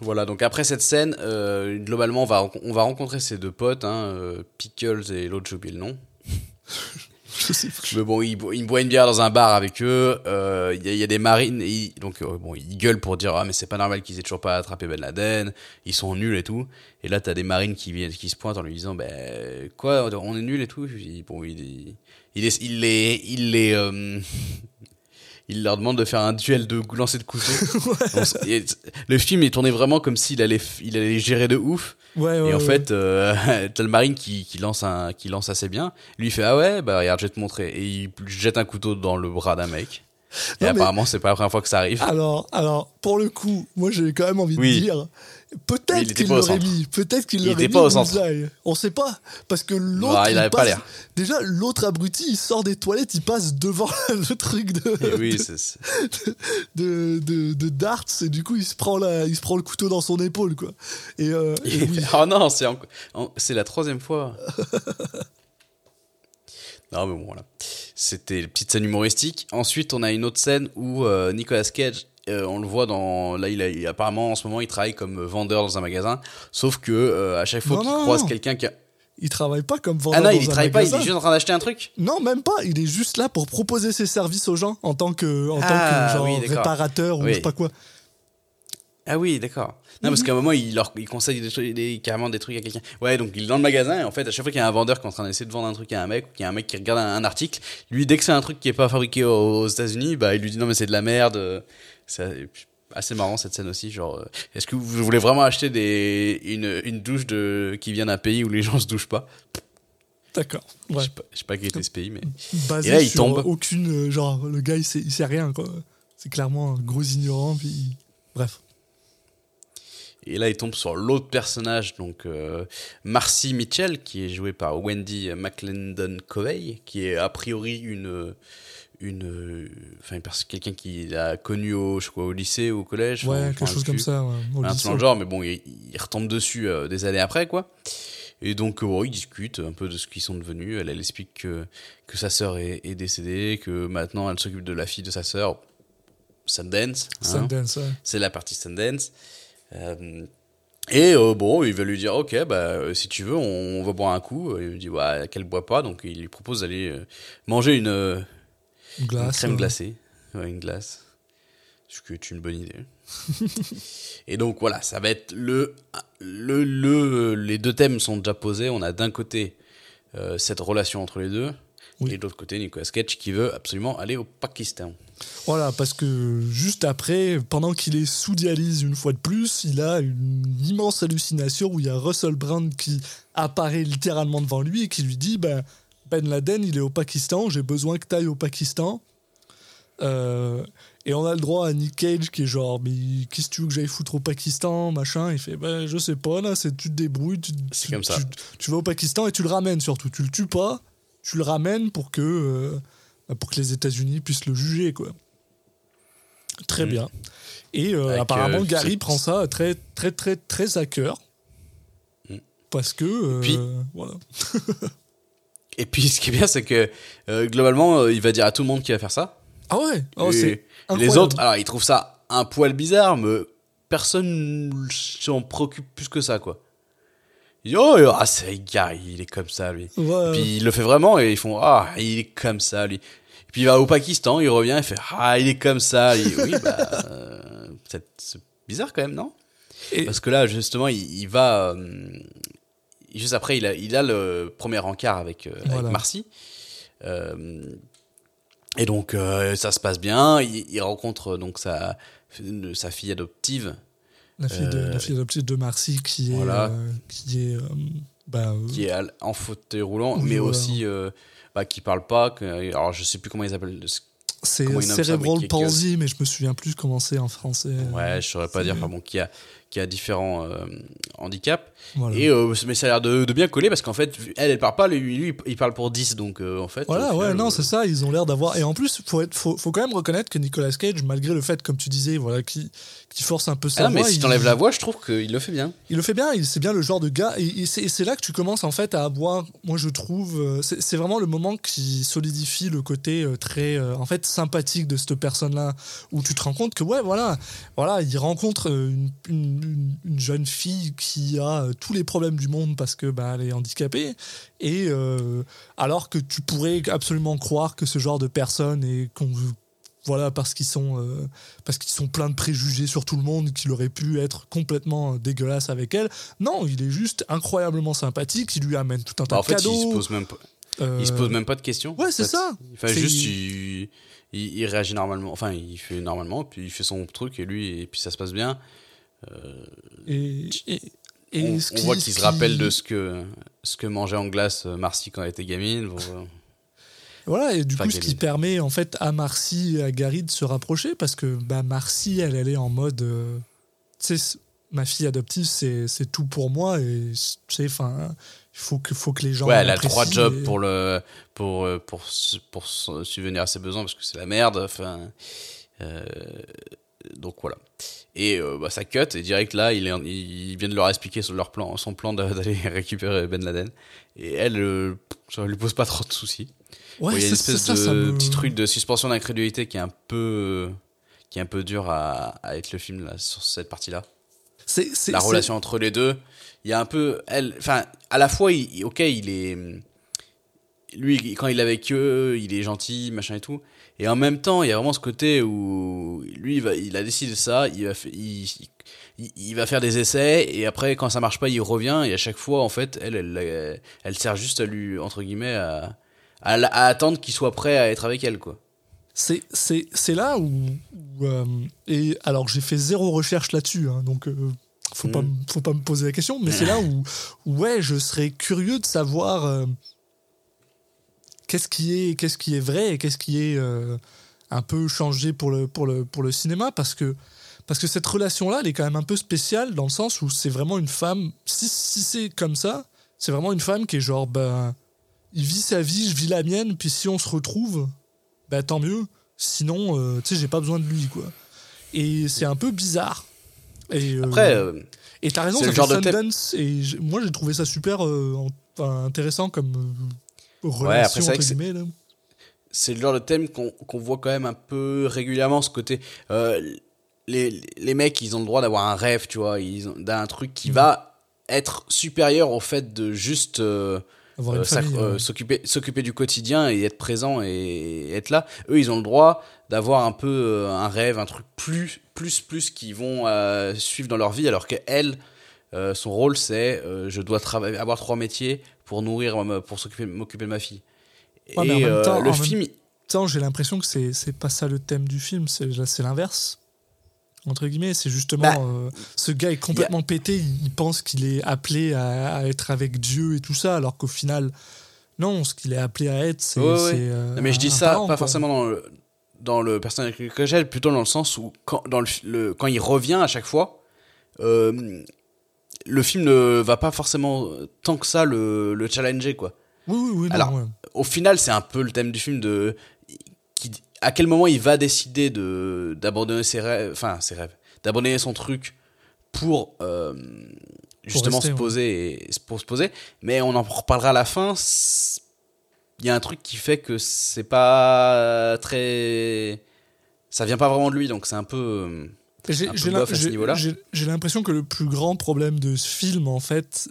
Voilà, donc après cette scène, euh, globalement, on va, on va rencontrer ces deux potes, hein, euh, Pickles et l'autre, j'ai oublié le nom. *laughs* *laughs* Mais bon, il, bo- il boit une bière dans un bar avec eux. euh, Il y, y a des marines. Et ils- donc, euh, bon, ils gueulent pour dire Ah, mais c'est pas normal qu'ils aient toujours pas attrapé Ben Laden. Ils sont nuls et tout. Et là, t'as des marines qui, viennent, qui se pointent en lui disant Ben, quoi, on est nuls et tout. Bon, il, il, il les. Il les euh, il leur demande de faire un duel de lancer de couteau. On s- et le film est tourné vraiment comme s'il allait, il allait gérer de ouf. Ouais, ouais, Et en fait, euh, *laughs* t'as le marine qui, qui, lance un, qui lance assez bien. Lui, il fait Ah ouais, bah regarde, je vais te montrer. Et il jette un couteau dans le bras d'un mec. Et mais- apparemment, c'est pas la première fois que ça arrive. Alors, alors, pour le coup, moi j'ai quand même envie Oui. de dire, peut-être qu'il pas au l'aurait mis, peut-être qu'il Il l'aurait mis pas au centre. On sait pas, parce que l'autre, Ouais, il avait pas passe- l'air. Déjà, l'autre abruti, il sort des toilettes, il passe devant *laughs* le truc de, Et oui, c'est- c'est- de, de, de darts, et du coup, il se prend la, il se prend le couteau dans son épaule, quoi. Et, euh, *laughs* et il oui. Oh non, c'est enco- en- c'est la troisième fois. *laughs* non, mais bon, voilà. C'était une petite scène humoristique. Ensuite, on a une autre scène où euh, Nicolas Cage, euh, on le voit dans. Là, il a, il- apparemment, en ce moment, il travaille comme vendeur dans un magasin. Sauf que euh, à chaque fois qu'il croise quelqu'un qui a. il travaille pas comme vendeur Ah non, dans il un travaille pas, il magasin. est juste en train d'acheter un truc. Non, même pas. Il est juste là pour proposer ses services aux gens en tant que, en Ah, tant que genre, oui, d'accord. réparateur ou Oui. je sais pas quoi. Ah oui, d'accord. Non, parce qu'à un moment, il leur il conseille des trucs, des- carrément des trucs à quelqu'un. Ouais, donc il est dans le magasin, et en fait, à chaque fois qu'il y a un vendeur qui est en train d'essayer de vendre un truc à un mec, ou qu'il y a un mec qui regarde un, un article, lui, dès que c'est un truc qui est pas fabriqué aux, aux États-Unis, bah, il lui dit non, mais c'est de la merde. C'est assez marrant cette scène aussi. Genre, euh, est-ce que vous voulez vraiment acheter des, une, une douche de, qui vient d'un pays où les gens se douchent pas? D'accord. Je Ouais. sais pas, je sais pas quel était ce pays, mais. basé Et là, il sur tombe. aucune euh, genre le gars il sait, il sait rien quoi c'est clairement un gros ignorant puis bref Et là, il tombe sur l'autre personnage, donc euh, Marcy Mitchell, qui est jouée par Wendy McClendon Covey, qui est a priori une, une, enfin une personne, quelqu'un qui l'a connu au, je crois, au lycée ou au collège. ouais enfin, quelque chose comme ça ouais, au Un dans le genre, mais bon, il, il retombe dessus euh, des années après, quoi. Et donc, euh, bon, ils discutent un peu de ce qu'ils sont devenus. Elle, elle explique que, que sa sœur est, est décédée, que maintenant elle s'occupe de la fille de sa sœur, Sundance. hein. Sundance, ouais. C'est la partie Sundance. Euh, et euh, bon, il va lui dire, ok, bah, euh, si tu veux, on, on va boire un coup. Il lui dit, ouais, qu'elle boit pas, donc il lui propose d'aller euh, manger une, euh, Une une glace crème ouais. glacée. Ouais, une glace. Ce qui est une bonne idée. *laughs* et donc voilà, ça va être le, le, le, les deux thèmes sont déjà posés. On a d'un côté euh, cette relation entre les deux. Oui. Et de l'autre côté, Nicolas Cage qui veut absolument aller au Pakistan. Voilà, parce que juste après, pendant qu'il est sous dialyse une fois de plus, il a une immense hallucination où il y a Russell Brand qui apparaît littéralement devant lui et qui lui dit ben, Ben Laden, il est au Pakistan, j'ai besoin que tu ailles au Pakistan. Euh, et on a le droit à Nick Cage qui est genre Mais qu'est-ce que tu veux que j'aille foutre au Pakistan Machin. Il fait Ben, je sais pas, là, c'est tu te débrouilles. Tu, comme ça. Tu, tu vas au Pakistan et tu le ramènes surtout. Tu le tues pas, tu le ramènes pour que, euh, bah, pour que les États-Unis puissent le juger, quoi. Très Mhm. bien. Et euh, apparemment, Gary prend ça très, très, très, très à cœur. Mhm. Parce que. Puis- voilà. *laughs* Et puis ce qui est bien, c'est que euh, globalement, euh, il va dire à tout le monde qu'il va faire ça. Ah ouais? Oh, Et c'est les autres, alors ils trouvent ça un poil bizarre, mais personne s'en préoccupe plus que ça, quoi. Ils disent, oh, ah, c'est Gary, il est comme ça, lui. Ouais. Puis il le fait vraiment et ils font ah il est comme ça lui. Et puis il va au Pakistan, il revient, il fait ah il est comme ça. lui. oui bah euh, c'est c'est bizarre quand même non? Et- Parce que là justement il, il va euh, juste après il a il a le premier encart avec, euh, Voilà. avec Marcy. Euh, et donc euh, ça se passe bien. Il, il rencontre donc sa sa fille adoptive La fille, de, la fille adoptive de Marcy qui est. voilà. qui est. bah, euh, qui est en fauteuil roulant, Oui, mais voilà. aussi euh, bah, qui parle pas. Que, alors je sais plus comment ils appellent. c'est est- Palsy, mais je me souviens plus comment c'est en français. Ouais, je saurais pas dire. Enfin bon, qui a qui a différents euh, handicaps. Voilà. Et euh, mais ça a l'air de, de bien coller parce qu'en fait, elle, elle parle pas, lui, lui il parle pour 10 donc euh, en fait. Voilà, ouais, non, euh, c'est ça, ils ont l'air d'avoir. Et en plus, faut, être, faut, faut quand même reconnaître que Nicolas Cage, malgré le fait, comme tu disais, voilà, qu'il force un peu sa Ah non, mais voix, si il- t'enlèves la voix, je trouve qu'il le fait bien. Il le fait bien, c'est bien le genre de gars, et, et c'est là que tu commences en fait à avoir, moi je trouve, c'est vraiment le moment qui solidifie le côté très, en fait, sympathique de cette personne-là, où tu te rends compte que, ouais, voilà, voilà il rencontre une, une- une- une jeune fille qui a euh, tous les problèmes du monde parce que bah, elle est handicapée, et euh, alors que tu pourrais absolument croire que ce genre de personne est qu'on voilà parce qu'ils sont euh, parce qu'ils sont pleins de préjugés sur tout le monde qu'il aurait pu être complètement euh, dégueulasse avec elle non il est juste incroyablement sympathique il lui amène tout un tas Bah, en de fait, cadeaux il se pose même pas, euh, il se pose même pas de questions. ouais, c'est ça. Enfin, C'est- juste, il, il, il réagit normalement. Enfin, il fait normalement, puis il fait son truc et lui, et puis ça se passe bien. Et, et, et on, voit qu'il se rappelle de ce que ce que mangeait en glace euh, Marcy quand elle était gamine. Bon, euh, Voilà, et du Enfin, coup, ce qui permet en fait à Marcy et à Gary de se rapprocher parce que bah, Marcy, elle, elle est en mode. euh, tu sais, c- ma fille adoptive, c'est tout pour moi et tu sais, enfin, il faut que, faut que les gens. ouais, elle a trois jobs et- pour le pour euh, pour pour su- subvenir à ses besoins parce que c'est la merde. Enfin, euh, donc voilà. Et euh, bah, ça cut et direct là, il est il vient de leur expliquer leur plan, son plan d'a- *laughs* d'aller récupérer Ben Laden. Et elle, euh, ça lui pose pas trop de soucis. Ouais, Bon, il y a une espèce ça, de ça me- petit truc de suspension d'incrédulité qui est un peu qui est un peu dur à, à être le film là sur cette partie là c'est- c'est- la relation entre les deux il y a un peu elle enfin à la fois il- ok il est lui quand il est avec eux il est gentil machin et tout et en même temps il y a vraiment ce côté où lui il, va, il a décidé ça il va fa- il, il, il va faire des essais et après quand ça marche pas il revient et à chaque fois en fait elle elle, elle, sert juste à lui entre guillemets à, à, la- à attendre qu'il soit prêt à être avec elle quoi C'est, c'est, c'est là où. où, euh, et alors, j'ai fait zéro recherche là-dessus, hein, donc euh, faut, pas, Mm. faut pas me poser la question, mais c'est là où, où, ouais, je serais curieux de savoir euh, qu'est-ce qui est, qu'est-ce qui est vrai et qu'est-ce qui est euh, un peu changé pour le, pour le, pour le cinéma, parce que, parce que cette relation-là, elle est quand même un peu spéciale dans le sens où c'est vraiment une femme. Si, si c'est comme ça, c'est vraiment une femme qui est genre, ben, il vit sa vie, je vis la mienne, puis si on se retrouve, bah tant mieux. Sinon, euh, tu sais, j'ai pas besoin de lui, quoi. Et c'est un peu bizarre. Et, euh, après euh, et t'as raison, c'est ça fait genre de thème- Sundance, et moi j'ai trouvé ça super euh, enfin, intéressant comme relation, entre que c'est- guillemets. là. c'est le genre de thème qu'on voit quand même un peu régulièrement ce côté euh, les, les mecs ils ont le droit d'avoir un rêve tu vois d'un truc qui Mhm. va être supérieur au fait de juste euh, euh, ouais. s'occuper du quotidien et être présent et être là eux ils ont le droit d'avoir un peu un rêve un truc plus plus plus qu'ils vont suivre dans leur vie alors que elle euh, son rôle c'est je dois travailler avoir trois métiers pour nourrir pour s'occuper m'occuper de ma fille Ouais, mais en et même euh, temps- le en même film, il- Putain, j'ai l'impression que c'est c'est pas ça le thème du film, c'est l'inverse. Entre guillemets, c'est justement Bah, euh, ce gars est complètement pété, il, pense qu'il est appelé à, à être avec Dieu et tout ça, alors qu'au final, non, ce qu'il est appelé à être, c'est. Ouais, ouais. c'est, euh, Non, mais je dis ça parent, pas quoi. forcément dans le, dans le personnage que j'ai, plutôt dans le sens où quand, dans le, le- quand il revient à chaque fois, euh, le film ne va pas forcément tant que ça le, le challenger quoi. Oui, oui, oui. non, Alors, ouais. Au final, c'est un peu le thème du film de qui, à quel moment il va décider de d'abandonner ses rêves, enfin ses rêves, d'abandonner son truc pour euh, justement rester, se ouais. poser et pour se poser. Mais on en reparlera à la fin. Il y a un truc qui fait que c'est pas très, ça vient pas vraiment de lui, donc c'est un peu. J'ai l'impression que le plus grand problème de ce film, en fait,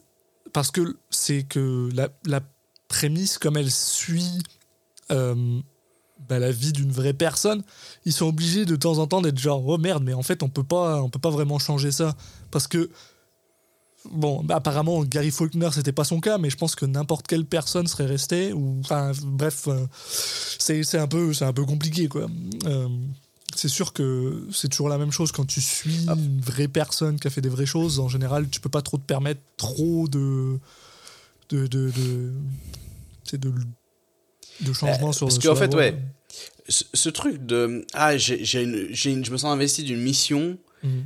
parce que c'est que la, la prémisse, comme elle suit euh, bah, la vie d'une vraie personne, ils sont obligés de temps en temps d'être genre oh merde, mais en fait on peut pas, on peut pas vraiment changer ça parce que Bon, bah, apparemment, Gary Faulkner, c'était pas son cas, mais je pense que n'importe quelle personne serait restée. Ou, enfin, bref, euh, c'est c'est un, peu- c'est un peu compliqué, quoi. Euh, c'est sûr que c'est toujours la même chose quand tu suis Ah. une vraie personne qui a fait des vraies choses. En général, tu peux pas trop te permettre trop de. de. de. de, de, de changements Euh, sur parce qu'en fait, voie. ouais. ce, ce truc de ah j'ai je me sens investi d'une mission Mhm.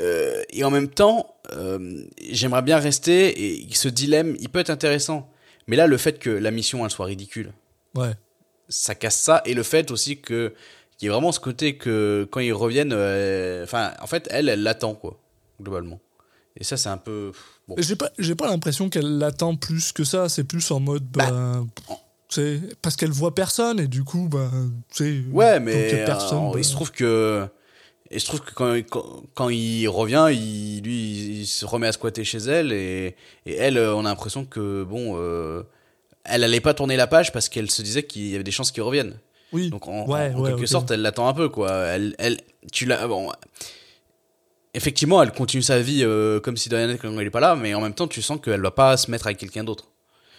euh, et en même temps euh, j'aimerais bien rester et ce dilemme il peut être intéressant mais là le fait que la mission elle soit ridicule Ouais. ça casse ça et le fait aussi que qu'il y ait vraiment ce côté que quand ils reviennent euh, enfin en fait elle elle l'attend quoi globalement et ça c'est un peu bon J'ai pas, j'ai pas l'impression qu'elle l'attend plus que ça. C'est plus en mode. Bah, c'est parce qu'elle voit personne et du coup, bah, tu sais. Ouais, mais personne, euh, bah, il se trouve que il se trouve que quand, quand, quand il revient, il, lui, il se remet à squatter chez elle et, et elle, euh, on a l'impression que bon, euh, elle allait pas tourner la page parce qu'elle se disait qu'il y avait des chances qu'il revienne. Oui. Donc en, Ouais, en- en ouais, quelque sorte, elle l'attend un peu quoi. Elle, elle, tu l'as bon. Effectivement, elle continue sa vie euh, comme si n'était quand il est pas là, mais en même temps, tu sens qu'elle va pas se mettre avec quelqu'un d'autre.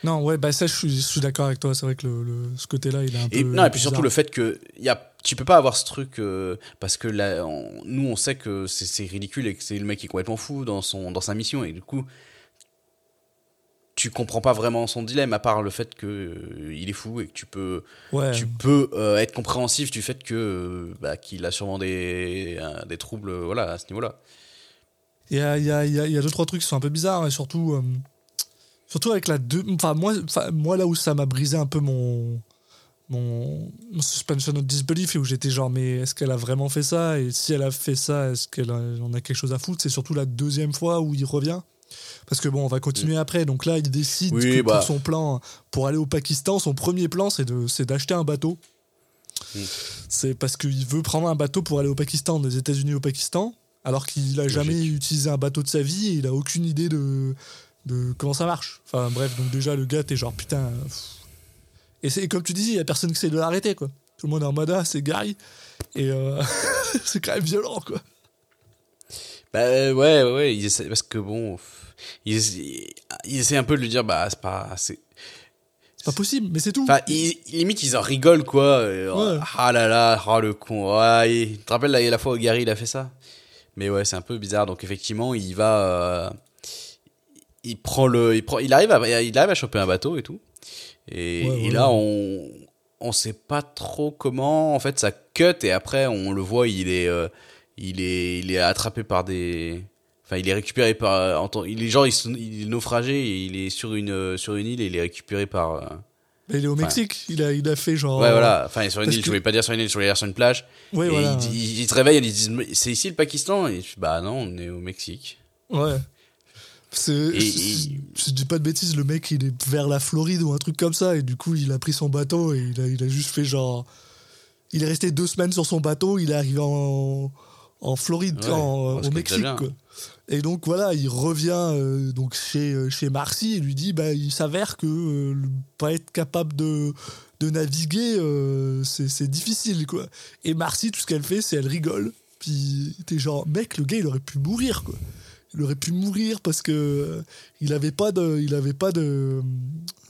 Non, ouais, bah ça, je suis, je suis d'accord avec toi. C'est vrai que le, le- ce côté-là, il est un peu. Et, non, et puis surtout le fait que y a, tu peux pas avoir ce truc euh, parce que là, on- nous on sait que c'est c'est ridicule et que c'est le mec qui est complètement fou dans son dans sa mission et du coup tu comprends pas vraiment son dilemme à part le fait que euh, il est fou et que tu peux Ouais. tu peux euh, être compréhensif du fait que euh, bah, qu'il a sûrement des des troubles voilà à ce. Il y a, il y, a, y, a, il y a deux, trois trucs qui sont un peu bizarres, et surtout, surtout avec la deux. Enfin, moi, moi, là où ça m'a brisé un peu mon, mon, mon suspension of disbelief, et où j'étais genre, mais est-ce qu'elle a vraiment fait ça? Et si elle a fait ça, est-ce qu'elle en a quelque chose à foutre? C'est surtout la deuxième fois où il revient. Parce que bon, on va continuer après. Donc là, il décide Oui, que bah. pour son plan, pour aller au Pakistan, son premier plan, c'est d'acheter un bateau. Mm. C'est parce qu'il veut prendre un bateau pour aller au Pakistan, des États-Unis au Pakistan, alors qu'il a jamais utilisé un bateau de sa vie et il a aucune idée de, de comment ça marche. Enfin bref, donc déjà le gars, t'es genre putain. Et c'est comme tu dis, il y a personne qui essaie de l'arrêter quoi. Tout le monde est en mode ah, c'est Gary. Et euh, *laughs* c'est quand même violent quoi. Bah ouais ouais, ils essaient- parce que bon ils, ils essaient un peu de lui dire bah c'est pas c'est C'est pas possible, mais c'est tout. Enfin, ils- limite, ils en rigolent, quoi. Euh, Ouais. Ah là là, ah le con. Il- tu te rappelles la, la fois où Gary, il a fait ça? Mais ouais, c'est un peu bizarre. Donc, effectivement, il va... euh, il prend le... Il, prend, il, arrive à, il arrive à choper un bateau et tout. Et, Ouais, et ouais, là, on... On sait pas trop comment. En fait, ça cut et après, on le voit, il est... euh, il est, il est attrapé par des... Enfin, il est récupéré par... il est genre, il, il est naufragé et il est sur une, euh, sur une île et il est récupéré par... euh, Mais il est au Enfin, Mexique, il a, il a fait genre. Ouais, voilà. Enfin, sur une parce île, que- je voulais pas dire sur une île, je voulais dire sur une plage. Ouais, et voilà. ils se réveillent et ils disent C'est ici le Pakistan Et je dis Bah non, on est au Mexique. Ouais. C'est, et- je dis pas de bêtises, le mec il est vers la Floride ou un truc comme ça, et du coup il a pris son bateau et il a, il a juste fait genre. Il est resté deux semaines sur son bateau, il est arrivé en, en Floride, Ouais, en- parce au que Mexique. Quoi. Et donc voilà, il revient euh, donc chez, euh, chez Marcy et lui dit bah, il s'avère que euh, le- pas être capable de, de naviguer, euh, c'est, c'est difficile. quoi. Et Marcy, tout ce qu'elle fait, c'est elle rigole. Puis t'es genre, mec, le gars il aurait pu mourir quoi. Il aurait pu mourir parce que euh, il avait pas de, il avait pas de,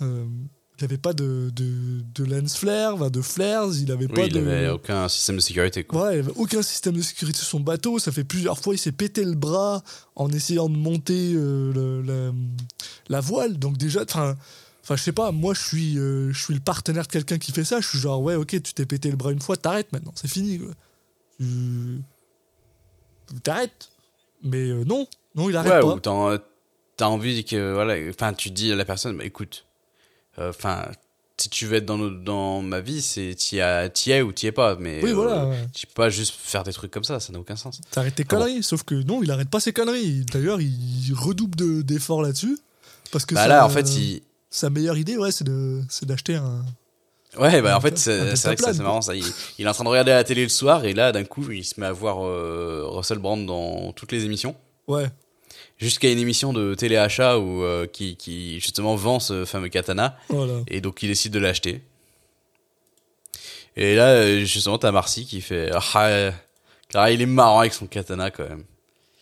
euh, il avait pas de, de, de lens flare, de flares, il avait Oui, pas il de. avait aucun système de sécurité. Quoi. Ouais, il avait aucun système de sécurité sur son bateau. Ça fait plusieurs fois, il s'est pété le bras en essayant de monter euh, le- la, la voile. Donc déjà, enfin, je sais pas. Moi, je suis, euh, je suis le partenaire de quelqu'un qui fait ça. Je suis genre, ouais, ok, tu t'es pété le bras une fois, t'arrêtes maintenant, c'est fini. Quoi. Tu- T'arrêtes. Mais euh, non, non, il arrête Ouais, pas. ou t'as envie que. Voilà, enfin, tu dis à la personne, bah, écoute, enfin, si tu veux être dans, dans ma vie, c'est t'y es ou t'y es pas. Mais Oui, euh, voilà, tu peux pas juste faire des trucs comme ça, ça n'a aucun sens. T'arrêtes tes conneries. Sauf que non, il arrête pas ses conneries. D'ailleurs, il redouble de- d'efforts là-dessus. Parce que Bah ça- là, en fait, il. sa meilleure idée, ouais, c'est de- c'est d'acheter un. Ouais, bah Un en fait, c'est vrai que c'est marrant ça. Il, il est en train de regarder la télé le soir et là, d'un coup, il se met à voir euh, Russell Brand dans toutes les émissions. Ouais. Jusqu'à une émission de téléachat où, euh, qui, qui justement vend ce fameux katana Voilà. et donc il décide de l'acheter. Et là, justement, t'as Marcy qui fait Ah, euh, Clara, il est marrant avec son katana quand même.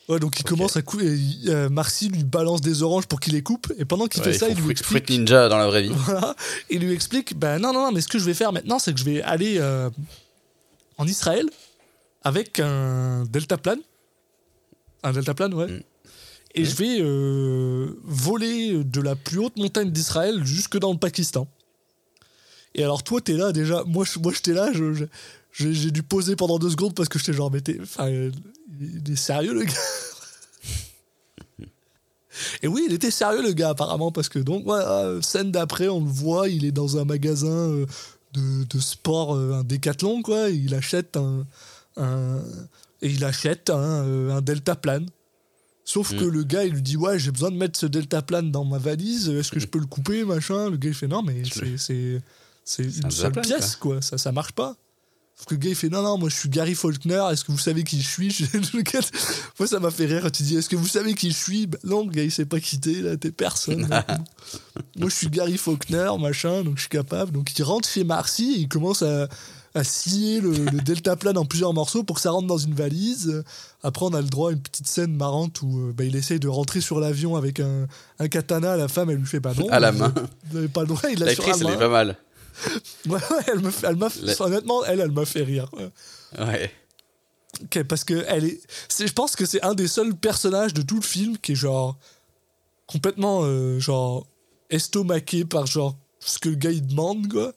Ouais, donc il commence à couper. Euh, Marcy lui balance des oranges pour qu'il les coupe. Et pendant qu'il Ouais, fait ça, il lui fruit, explique. fruit ninja dans la vraie vie. *laughs* Voilà. Il lui explique ben non, non, non, mais ce que je vais faire maintenant, c'est que je vais aller euh, en Israël avec un deltaplane. Un deltaplane, ouais. Mm. Et je vais euh, voler de la plus haute montagne d'Israël jusque dans le Pakistan. Et alors, toi, t'es là déjà. Moi, moi j'étais là. je- j'ai dû poser pendant deux secondes parce que j'étais genre, mais t'es. Enfin, euh, il est sérieux, le gars Et oui, il était sérieux, le gars, apparemment, parce que donc, voilà, scène d'après, on le voit, il est dans un magasin euh, de, de sport, euh, un décathlon, quoi. il achète un. un- et il achète un, euh, un deltaplane. Sauf Mm. que le gars, il lui dit Ouais, j'ai besoin de mettre ce deltaplane dans ma valise, est-ce que je peux le couper, machin? Le gars, il fait Non, mais c'est- c'est c'est un une seule pièce, quoi. Ça, ça marche pas. Sauf que le gars, il fait Non, non, moi, je suis Gary Faulkner, est-ce que vous savez qui je suis? *laughs* Moi, ça m'a fait rire il dit Est-ce que vous savez qui je suis? Ben Non, le gars, il s'est pas quitté, là, t'es personne. *laughs* moi, je suis Gary Faulkner, machin, donc je suis capable. Donc, il rentre chez Marcy, et il commence à à scier le, le deltaplane en plusieurs morceaux pour que ça rentre dans une valise. Après, on a le droit à une petite scène marrante où euh, bah, il essaye de rentrer sur l'avion avec un, un katana. La femme, elle lui fait bah non. À la main. Vous n'avez pas le droit, il l'a L'actrice, elle est pas mal. *laughs* Ouais, ouais, elle me fait- elle m'a La- honnêtement, elle, elle m'a fait rire. ouais. Ouais. Ok, parce que elle est, c'est- je pense que c'est un des seuls personnages de tout le film qui est genre complètement euh, genre estomaqué par genre ce que le gars il demande quoi.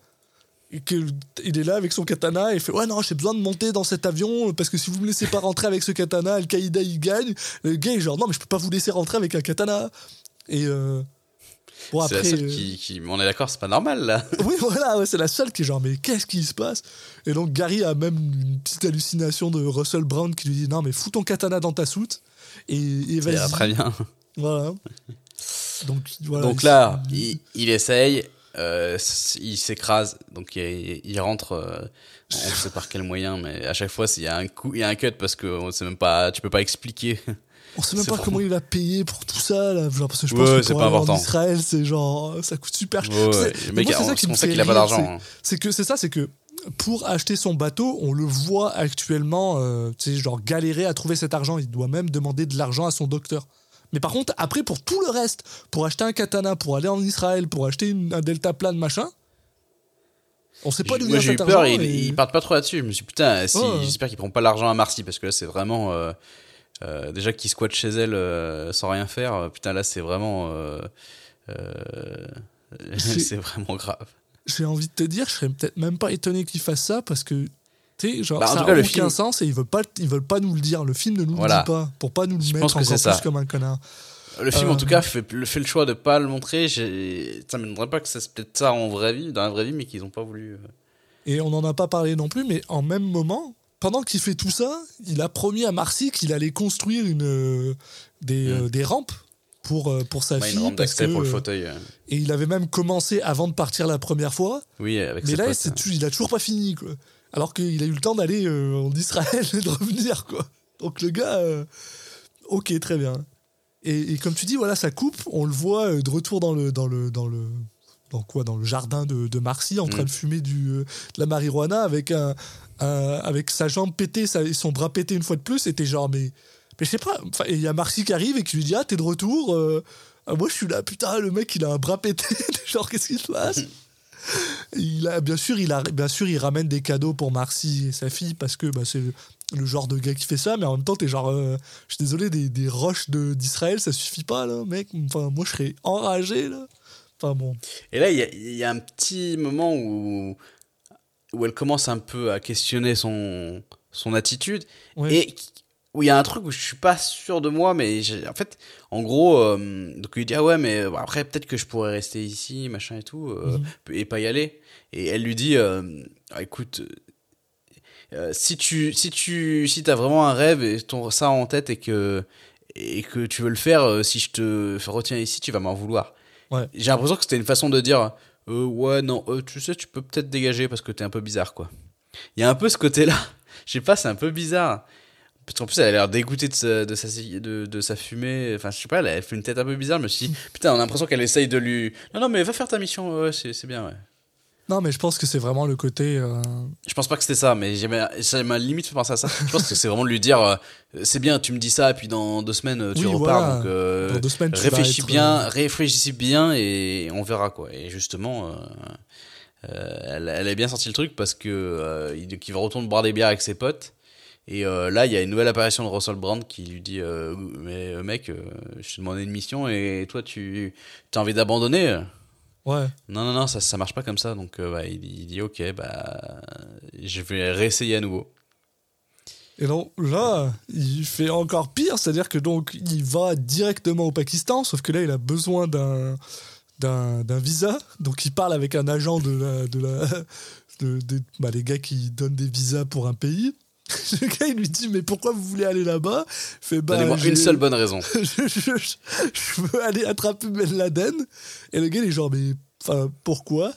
Il est là avec son katana et il fait ouais non j'ai besoin de monter dans cet avion parce que si vous me laissez pas rentrer avec ce katana Al Qaïda il gagne le gars est genre non mais je peux pas vous laisser rentrer avec un katana et euh, bon c'est la après seule euh, qui, qui. On est d'accord, c'est pas normal là. *laughs* oui, voilà, ouais, c'est la seule qui est genre, mais qu'est-ce qui se passe? Et donc Gary a même une petite hallucination de Russell Brown qui lui dit non, mais fous ton katana dans ta soute et, et vas-y. très bien. Voilà. *laughs* Donc, voilà, Donc il- là, il, il essaye, euh, il s'écrase, donc il, il rentre, euh, on sait par quel moyen, mais à chaque fois, il y a un coup, il y a un cut parce que on sait même pas, tu peux pas expliquer. on sait même pas vraiment- comment il va payer pour tout ça, là. Genre, parce que je Ouais, pense que c'est pour pas aller en important. Israël, c'est genre, ça coûte super cher. Ouais, C'est- ouais, ça qui me fait qu'il a pas d'argent. c'est- hein. C'est que c'est ça, c'est que pour acheter son bateau, on le voit actuellement, euh, tu sais, genre galérer à trouver cet argent. Il doit même demander de l'argent à son docteur. Mais par contre, après, pour tout le reste, pour acheter un katana, pour aller en Israël, pour acheter une- un deltaplane, machin, on sait pas d'où Moi vient j'ai eu peur, argent. il, et- il partent pas trop là-dessus. Je me suis dit, putain, si, j'espère qu'il prend pas l'argent à Marcy parce que là c'est vraiment euh, euh, déjà qu'il squatte chez elle euh, sans rien faire. Putain là c'est vraiment *laughs* C'est- vraiment grave. J'ai envie de te dire, je serais peut-être même pas étonné qu'il fasse ça parce que. Tu sais, genre, Bah, en ça tout a cas, le aucun film- sens et ils veulent pas, ils veulent pas nous le dire. Le film ne nous Voilà. le dit pas pour pas nous le Je mettre pense encore plus ça. comme un connard. Le film, en Euh, tout cas, fait, le- fait le choix de pas le montrer. Ça m'étonnerait pas que ça c'est peut-être ça en vraie vie, dans la vraie vie, mais qu'ils ont pas voulu. euh. Et on n'en a pas parlé non plus, mais en même moment, pendant qu'il fait tout ça, il a promis à Marcy qu'il allait construire une, euh, des, euh, des rampes pour, pour sa Ouais, fille. une rampe parce d'accès que, pour le fauteuil. Et il avait même commencé avant de partir la première fois. Oui, avec mais ses là, potes, il a toujours pas fini, quoi. Alors qu'il a eu le temps d'aller euh, en Israël *laughs* et de revenir, quoi. Donc le gars, euh, ok, très bien. Et, et comme tu dis, voilà, ça coupe. On le voit euh, de retour dans le, dans le, dans le, dans quoi, dans le jardin de, de Marcy, en train Mm. de fumer du, de la marijuana avec un, un- avec sa jambe pétée, sa- et son bras pété une fois de plus. Et t'es genre, mais, mais je sais pas. Enfin, et il y a Marcy qui arrive et qui lui dit, ah, t'es de retour. euh, ah, moi, je suis là, putain, le mec, il a un bras pété. *laughs* Genre, qu'est-ce qui se passe? Il a, bien, sûr, il a, bien sûr, il ramène des cadeaux pour Marcy et sa fille parce que bah, c'est le genre de gars qui fait ça, mais en même temps, t'es genre, euh, je suis désolé, des, des roches de- d'Israël, ça suffit pas, là, mec. Enfin, moi, je serais enragé, là. Enfin, bon. Et là, il y a, il y a un petit moment où, où elle commence un peu à questionner son, son attitude. Ouais. Et où il y a un truc où je suis pas sûr de moi, mais en fait, en gros, euh, donc il dit Ah ouais, mais après, peut-être que je pourrais rester ici, machin et tout, euh, et pas y aller. Et elle lui dit euh, Ah, Écoute. si tu si tu si as vraiment un rêve et ton ça en tête et que et que tu veux le faire si je te retiens ici tu vas m'en vouloir Ouais. j'ai l'impression que c'était une façon de dire ouais non tu sais tu peux peut-être dégager parce que t'es un peu bizarre quoi il y a un peu ce côté là je sais pas c'est un peu bizarre parce qu'en plus elle a l'air dégoûtée de sa, de sa de, de sa fumée enfin je sais pas elle, fait une tête un peu bizarre suis dit *laughs* putain on a l'impression qu'elle essaye de lui non non mais va faire ta mission ouais c'est c'est bien ouais Non, mais je pense que c'est vraiment le côté. euh, Je pense pas que c'était ça, mais j'ai ma- limite fait penser à ça. Je pense que c'est vraiment de lui dire euh, c'est bien, tu me dis ça, et puis dans deux semaines, euh, tu Oui, repars. voilà. Donc, euh, Dans deux semaines, tu réfléchis être, bien, réfléchis bien, et on verra quoi. Et justement, elle, elle a bien senti le truc parce que il, qu'il va retourner boire des bières avec ses potes. Et euh, là, il y a une nouvelle apparition de Russell Brand qui lui dit euh, Mais euh, mec, euh, je t'ai demandé une mission et toi, tu as envie d'abandonner? Ouais. non, non, non, ça, ça marche pas comme ça. Donc, bah, il, il dit, ok, bah, je vais réessayer à nouveau. Et donc là, il fait encore pire, c'est-à-dire que donc il va directement au Pakistan, sauf que là il a besoin d'un d'un d'un visa, donc il parle avec un agent de la de la de, de- bah, les gars qui donnent des visas pour un pays. *laughs* Le gars il lui dit mais pourquoi vous voulez aller là-bas? Fait bah Donnez-moi une seule bonne raison. *laughs* je- je veux aller attraper Ben Laden. Et le gars, il est genre, mais enfin, pourquoi?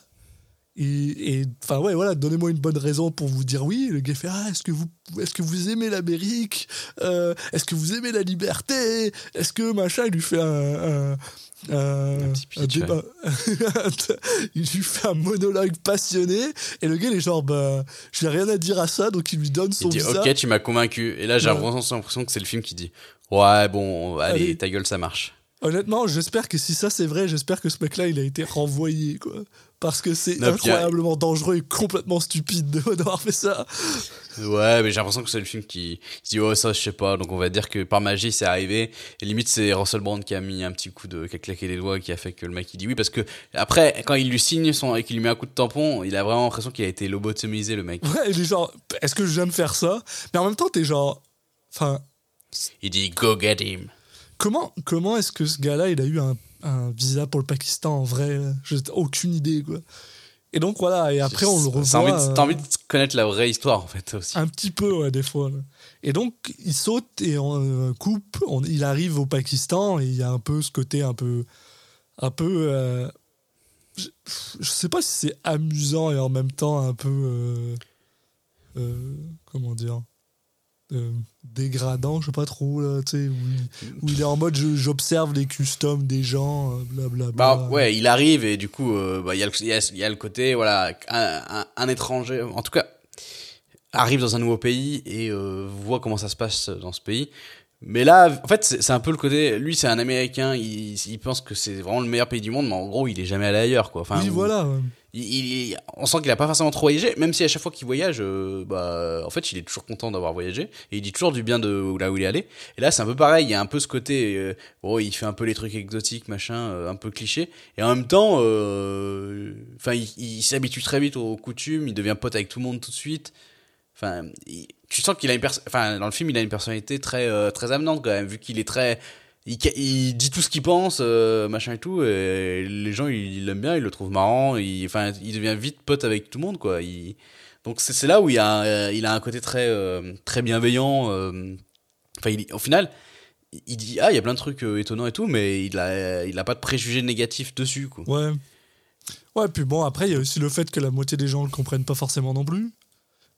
Et enfin, ouais, voilà, donnez-moi une bonne raison pour vous dire oui. Le gars fait, ah, est-ce que vous, est-ce que vous aimez l'Amérique? Euh, Est-ce que vous aimez la liberté? Est-ce que machin, il lui fait un. un un, petit pitch, débat. *laughs* il lui fait un monologue passionné et le gars il est genre bah j'ai rien à dire à ça donc il lui donne son Il dit, visa ok, tu m'as convaincu. Et là, j'ai Ouais. vraiment l'impression que c'est le film qui dit, ouais, bon, allez, Allez. ta gueule, ça marche. Honnêtement, j'espère que si ça c'est vrai, j'espère que ce mec-là il a été renvoyé quoi. Parce que c'est incroyablement dangereux et complètement stupide de- d'avoir fait ça. Ouais, mais j'ai l'impression que c'est le film qui se dit, oh, ça, je sais pas. Donc, on va dire que par magie, c'est arrivé. Et limite, c'est Russell Brand qui a mis un petit coup de, qui a claqué les doigts, qui a fait que le mec, il dit oui. Parce que, après, quand il lui signe son, et qu'il lui met un coup de tampon, il a vraiment l'impression qu'il a été lobotomisé, le mec. Ouais, il est genre, est-ce que de faire ça? Mais en même temps, t'es genre, enfin, Il dit, go get him. comment, comment est-ce que ce gars-là il a eu un, un visa pour le Pakistan en vrai J'ai aucune idée quoi. Et donc voilà, et après on le revoit. T'as envie, de- t'as euh, envie de connaître la vraie histoire, en fait, aussi. Un petit peu, ouais, des fois. là. Et donc, il saute et on euh, coupe. on- il arrive au Pakistan et il y a un peu ce côté un peu. Un peu. euh, je, je sais pas si c'est amusant et en même temps un peu. euh, euh, comment dire euh, dégradant, je sais pas trop, là, tu sais, où, il- où il est en mode j'observe les customs des gens, euh, blablabla. Bah ouais, il arrive et du coup, euh, bah, il y, a le- il y, a, il y a le côté, voilà, un, un- un étranger, en tout cas, arrive dans un nouveau pays et euh, voit comment ça se passe dans ce pays. Mais là, en fait, c'est un peu le côté, lui, c'est un Américain, il, il pense que c'est vraiment le meilleur pays du monde, mais en gros, il est jamais allé ailleurs, quoi. Enfin, oui, ou- voilà. Il- on sent qu'il a pas forcément trop voyagé, même si à chaque fois qu'il voyage, euh, bah, en fait, il est toujours content d'avoir voyagé et il dit toujours du bien de là où il est allé. Et là, c'est un peu pareil. Il y a un peu ce côté, euh, oh, il fait un peu les trucs exotiques, machin, euh, un peu cliché. Et en même temps, enfin, il, s'habitue très vite aux coutumes. Il devient pote avec tout le monde tout de suite. Enfin, tu sens qu'il a une enfin, dans le film, il a une personnalité très, très amenante quand même, vu qu'il est très, il, il dit tout ce qu'il pense, euh, machin et tout, et les gens ils l'aiment bien, ils le trouvent marrant, il, enfin, il devient vite pote avec tout le monde, quoi. Il, donc c'est là où il a, il a un côté très, euh, très bienveillant. euh, Enfin, il- au final, il- dit ah il y a plein de trucs étonnants et tout, mais il a, il a pas de préjugés négatifs dessus, quoi. Ouais. Ouais, puis bon, après, il y a aussi le fait que la moitié des gens le comprennent pas forcément non plus.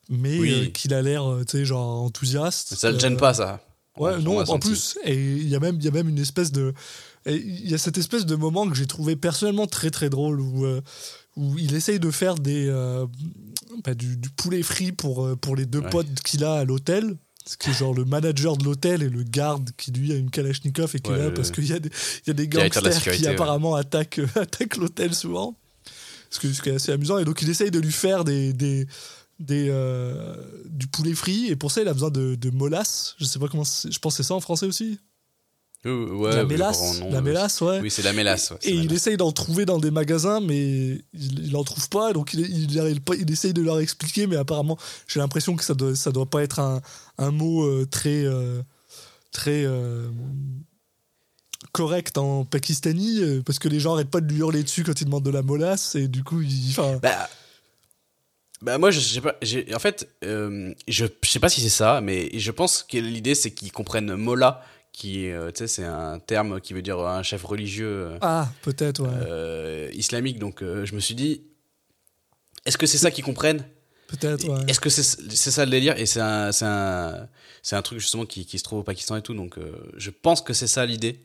Mais Oui. qu'il a l'air, tu sais, genre enthousiaste. Ça le gêne pas, ça. Ouais, On- non, en senti. plus, et il y a même, il y a même une espèce de, il y a cette espèce de moment que j'ai trouvé personnellement très très drôle où, euh, où il essaye de faire des, euh, bah, du, du poulet frit pour euh, pour les deux Ouais. potes qu'il a à l'hôtel. Ce qui est genre le manager de l'hôtel et le garde qui lui a une Kalachnikov et qui est Ouais, là parce qu'il y a des, il y a des de gangsters qui ouais. apparemment attaquent, *laughs* attaquent l'hôtel souvent. ce, que, ce qui est assez amusant. Et donc, il essaye de lui faire des, des, des, euh, du poulet frit. Et pour ça, il a besoin de, de molasses. Je sais pas comment. c'est- Je pense que c'est ça en français aussi. Euh, ouais, la mélasse. la euh, mélasse, ouais. Oui, c'est la mélasse. ouais, Et il essaye d'en trouver dans des magasins, mais il, il en trouve pas. Donc il, essaye de leur expliquer, mais apparemment, j'ai l'impression que ça doit, ça doit pas être un, un mot euh, très, euh, très correct en pakistani, parce que les gens arrêtent pas de lui hurler dessus quand il demande de la molasse, et du coup, il, Bah, bah moi, je sais pas. En fait, euh, je, je sais pas si c'est ça, mais je pense que l'idée, c'est qu'ils comprennent Molla, qui est, euh, tu sais, c'est un terme qui veut dire un chef religieux euh, ah, peut-être, ouais, euh, islamique. Donc, euh, je me suis dit, est-ce que c'est ça qu'ils comprennent? Peut-être, ouais. Est-ce que c'est c'est ça le délire? Et c'est un, c'est un, c'est un truc justement qui, qui se trouve au Pakistan et tout. Donc, euh, je pense que c'est ça l'idée.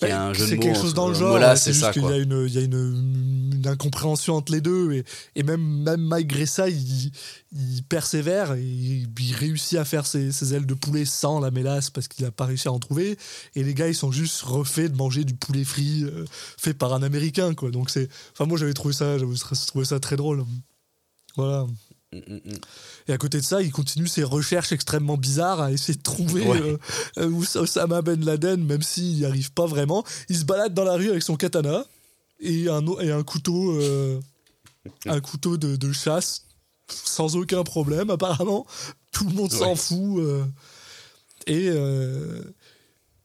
Bah, un jeu de c'est quelque chose dans le genre. C'est juste ça, quoi. y a, une, il y a une, une incompréhension entre les deux. Et, et même, même malgré ça, il, il persévère et il, il réussit à faire ses, ses ailes de poulet sans la mélasse parce qu'il n'a pas réussi à en trouver. Et les gars, ils sont juste refaits de manger du poulet frit euh, fait par un Américain. Quoi. Donc c'est, enfin, moi, j'avais trouvé ça, j'avais trouvé ça très drôle. Voilà. Mm, mm, mm. Et à côté de ça, il continue ses recherches extrêmement bizarres à essayer de trouver Ouais. euh, euh, Osama Ben Laden, même s'il n'y arrive pas vraiment. Il se balade dans la rue avec son katana et un, et un couteau, euh, un couteau de, de chasse, sans aucun problème, apparemment. Tout le monde s'en Ouais. fout. euh, et. euh,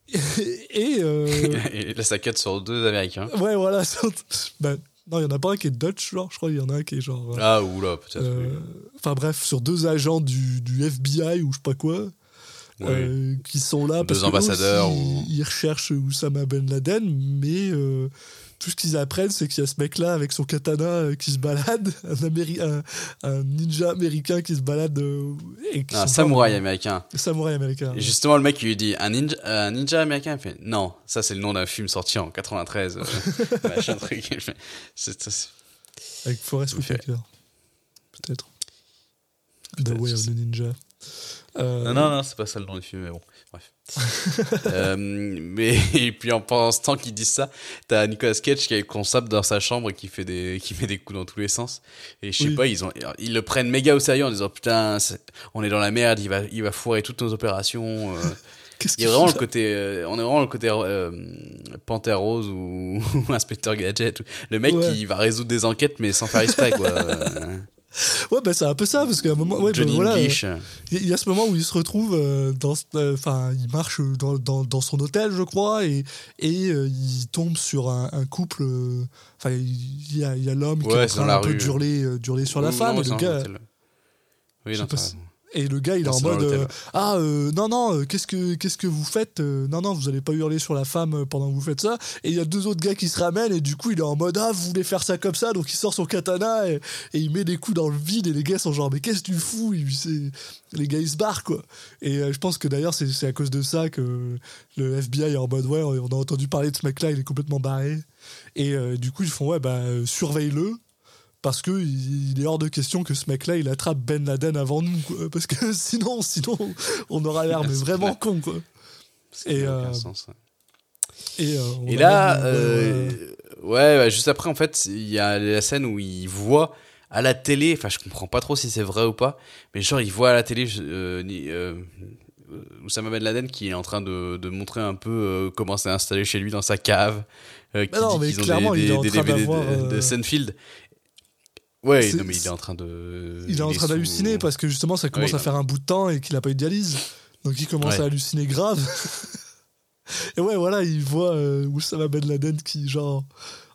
*laughs* et. euh, *laughs* Et là, ça cut sur deux Américains. ouais, voilà. *laughs* ben, non, il y en a pas un qui est Dutch, genre, je crois. Il y en a un qui est genre. euh, Ah, oula, peut-être. euh, oui. Enfin bref, sur deux agents du, du FBI ou je sais pas quoi, Oui. euh, qui sont là Deux parce que ambassadeurs aussi, ou- ils recherchent Oussama Ben Laden, mais euh, tout ce qu'ils apprennent, c'est qu'il y a ce mec-là avec son katana euh, qui se balade, *laughs* un, Améri- un- un ninja américain qui se balade. euh, et qui Un samouraï pas- américain. Samouraï américain. Et justement, le mec, il lui dit un ninja, un ninja américain? Il fait non, ça c'est le nom d'un film sorti en 93. euh, *laughs* machin truc. C'est- Avec Forrest. Whitaker. Peut-être. The Way of the Ninja. Euh, Non, non, non, c'est pas ça le nom du film, mais bon, bref. *laughs* Euh, mais et puis en pendant ce temps qu'ils disent ça, t'as Nicolas Cage qui est consable dans sa chambre et qui fait des, qui met des coups dans tous les sens. Et je sais Oui. pas, ils ont, ils le prennent méga au sérieux en disant putain, on est dans la merde, il va, il va foirer toutes nos opérations. euh. *laughs* Qu'est-ce Il y a vraiment le côté, euh, on est vraiment le côté euh, Panthère Rose ou, *laughs* ou Inspecteur Gadget. Le mec Ouais. qui va résoudre des enquêtes mais sans faire exprès quoi. Euh, Ouais, bah c'est un peu ça, parce qu'à un moment. Ouais, bah, voilà, euh. Il y a ce moment où il se retrouve euh, dans, euh, enfin, il marche dans, dans, dans son hôtel, je crois, et, et euh, il tombe sur un, un couple. euh, Enfin, il y a, a l'homme qui Ouais, est en train dans la un peu rue. euh, d'hurler sur la Ou- femme, et le gars. Oui, Je non, et le gars, il est en mode, euh, ah euh, non non, euh, qu'est-ce que qu'est-ce que vous faites Non non, vous allez pas hurler sur la femme pendant que vous faites ça. Et il y a deux autres gars qui se ramènent, et du coup, il est en mode, ah vous voulez faire ça comme ça, donc il sort son katana et, et il met des coups dans le vide, et les gars sont genre, mais qu'est-ce que tu fous? Les gars ils se barrent quoi. Et je pense que d'ailleurs c'est à cause de ça que le FBI est en mode, ouais, on a entendu parler de ce mec-là, il est complètement barré. Et du coup ils font, ouais bah surveille-le. Parce que il est hors de question que ce mec-là, il attrape Ben Laden avant nous, quoi. *laughs* Parce que sinon, sinon, on aura l'air mais vraiment con, quoi. Ça Et, euh, sens, ouais. Et, euh, là, euh, euh, ouais, bah, juste après, en fait, il y a la scène où il voit à la télé, enfin, je comprends pas trop si c'est vrai ou pas, mais genre, il voit à la télé euh, euh, euh, Oussama Ben Laden qui est en train de, de montrer un peu euh, comment c'est installé chez lui dans sa cave. euh, qui Bah non, dit mais clairement, des, il est en des train d'avoir, de, de euh. Ouais, non, mais il est en train de. il est en train sous- d'halluciner parce que justement, ça commence Ouais, à faire un bout de temps et qu'il a pas eu de dialyse. Donc il commence Ouais. à halluciner grave. *laughs* et ouais, voilà, il voit euh, Oussama Ben Laden qui, genre,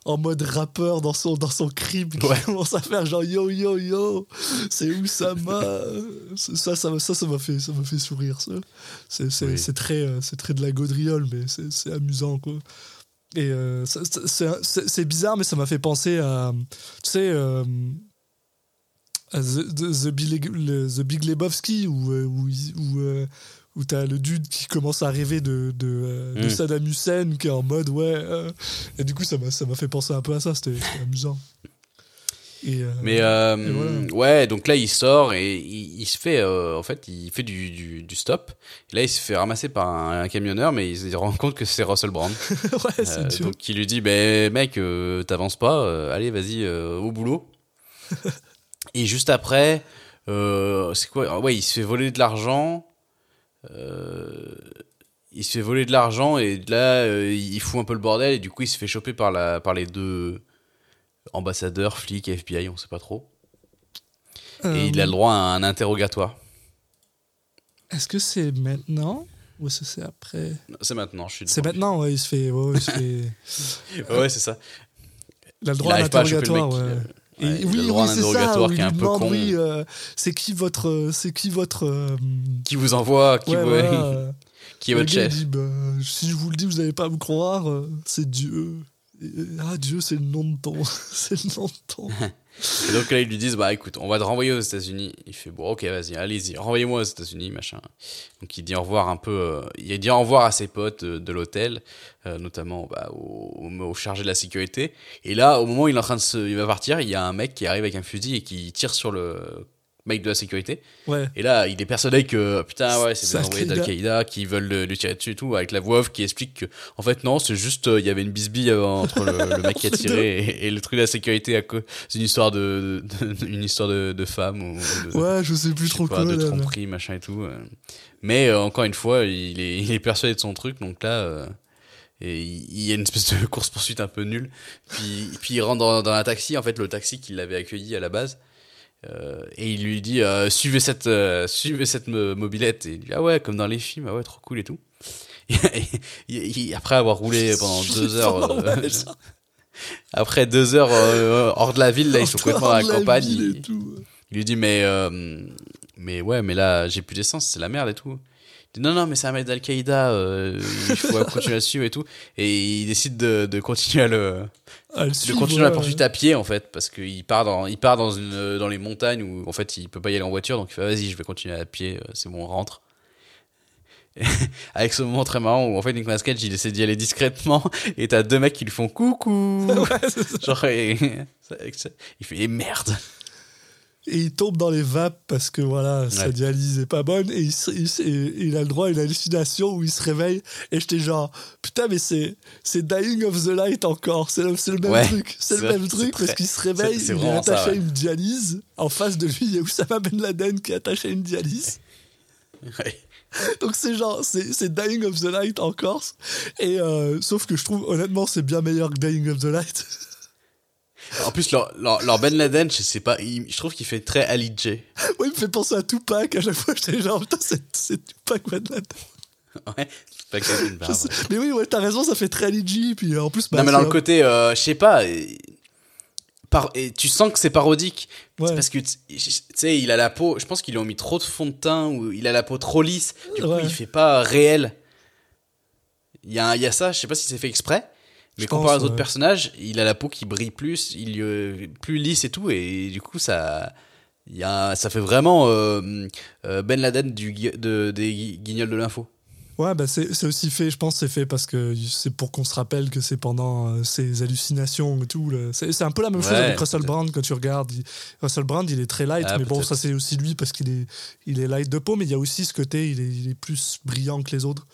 en mode rappeur dans son, dans son crib, qui Ouais. *laughs* commence à faire genre yo yo yo, c'est Oussama. Ça, ça, m'a- ça, ça m'a fait, ça fait sourire. C'est, Oui. très, euh, c'est très de la gaudriole, mais c'est amusant, quoi. Et euh, c'est, bizarre, mais ça m'a fait penser à, tu sais, euh, à The, The, The Big, le- The Big Lebowski, où, euh, où, où, euh, où t'as le dude qui commence à rêver de, de, de Mm. Saddam Hussein, qui est en mode, ouais. euh, et du coup, ça m'a, fait penser un peu à ça, c'était amusant. Et, euh, Mais euh, et voilà. ouais, donc là il sort et il, il se fait, euh, en fait, il fait du, du, du stop. Et là il se fait ramasser par un, un camionneur, mais il se rend compte que c'est Russell Brand. *laughs* ouais, c'est donc il lui dit, ben mec, euh, t'avances pas, allez vas-y au boulot. *laughs* et juste après, c'est quoi? Ouais, il se fait voler de l'argent. Euh, il se fait voler de l'argent et là, euh, il fout un peu le bordel et du coup, il se fait choper par, la, par les deux ambassadeurs, flics, FBI, on sait pas trop. Et il a le droit à un interrogatoire. Est-ce que c'est maintenant ou est-ce que c'est après? C'est maintenant, je suis C'est maintenant, ouais, il se fait. Ouais, il, se fait... *laughs* Ouais, c'est ça. il a le droit à l'interrogatoire. mec. ouais. ouais, Et a oui, oui, un c'est ça. interrogatoire où qui il est un peu con. oui, euh, c'est qui votre, c'est qui votre, euh, Qui vous envoie Qui, ouais, vous- voilà, euh, *laughs* qui est votre chef dit, bah, si je vous le dis, vous n'allez pas me croire. euh, C'est Dieu. Ah Dieu, c'est le nom de ton, *laughs* c'est le nom de ton. *laughs* Et donc là, ils lui disent Bah écoute, on va te renvoyer aux États-Unis. Il fait Bon, ok, vas-y, allez-y, renvoyez-moi aux États-Unis, machin. Donc il dit au revoir un peu. euh, il dit au revoir à ses potes euh, de l'hôtel, euh, notamment bah, au, au, au chargé de la sécurité. Et là, au moment où il est en train de se. Il va partir, il y a un mec qui arrive avec un fusil et qui tire sur le mec de la sécurité. Ouais. Et là, il est persuadé que putain, ouais, c'est C'est des envoyés Al-Qaïda. d'Al-Qaïda qui veulent le- lui tirer dessus et tout, avec la voix off qui explique que, en fait, non, c'est juste, euh, il y avait une bisbille euh, entre le, le mec qui a tiré et, et le truc de la sécurité à cause d'une histoire de, de- une histoire de, de femme ou de, Ouais, je sais plus je sais trop quoi. de là, tromperie, machin et tout. euh. Mais euh, encore une fois, il est, il est persuadé de son truc, donc là. euh, et il il y a une espèce de *laughs* course poursuite un peu nulle. Puis, puis il rentre dans, dans un taxi, en fait le taxi qui l'avait accueilli à la base. Euh, et il lui dit euh, suivez cette euh, suivez cette mo- mobilette. Et il dit ah ouais comme dans les films ah ouais trop cool et tout. *laughs* Et, et- et après avoir roulé pendant *laughs* deux heures *laughs* après deux heures hors de la ville là ils sont complètement dans la campagne. il, il lui dit mais mais ouais mais là j'ai plus d'essence c'est la merde et tout dit non non mais c'est un mec d'Al-Qaïda euh, il faut *laughs* continuer à suivre et tout. Et il décide de, de continuer à le le de suivre, continuer la ouais. poursuite à pied en fait parce qu'il part dans il part dans une dans les montagnes où en fait il peut pas y aller en voiture donc il fait vas-y je vais continuer à pied euh, c'est bon on rentre. *laughs* Avec ce moment très marrant où en fait Nicolas Cage il essaie d'y aller discrètement et t'as deux mecs qui lui font coucou. *laughs* Genre et- il fait eh, merde Et il tombe dans les vapes parce que voilà, sa dialyse est pas bonne. Et il, se- il se- et il a le droit à une hallucination où il se réveille. Et j'étais genre putain mais c'est c'est Dying of the Light encore, c'est le, même Ouais, truc, c'est le même truc parce qu'il se réveille, c'est- c'est il est ça, attaché à une dialyse, en face de lui. Il y a Oussama Ben Laden qui est attaché à une dialyse. *laughs* Donc c'est genre, c'est c'est Dying of the Light en Corse. Et euh, sauf que je trouve honnêtement c'est bien meilleur que Dying of the Light. *laughs* en plus leur, leur, leur Ben Laden je sais pas il- je trouve qu'il fait très Ali J ouais, il me fait penser à Tupac. À chaque fois j'étais genre putain c'est Tupac Ben Laden. ouais que une barbe. Je sais- Mais oui, ouais, t'as raison, ça fait très LG. Puis euh, en plus, bah, non mais dans le côté euh, je sais pas et- par, et tu sens que c'est parodique Ouais. C'est parce que tu sais il a la peau je pense qu'ils lui ont mis trop de fond de teint ou il a la peau trop lisse du coup Ouais. il fait pas réel il y a, y a ça je sais pas si c'est fait exprès mais comparé aux autres personnages il a la peau qui brille plus il euh, plus lisse et tout et du coup ça y a, ça fait vraiment euh, euh, Ben Laden du, de, des gui- guignols de l'info Ouais, bah c'est aussi fait, je pense, c'est fait parce que c'est pour qu'on se rappelle que c'est pendant euh, ces hallucinations et tout. C'est un peu la même chose avec Russell. Brand quand tu regardes. Il- Russell Brand, il est très light, Ah, mais bon, ça c'est aussi lui parce qu'il est, il est light de peau, mais il y a aussi ce côté, il est, il est plus brillant que les autres.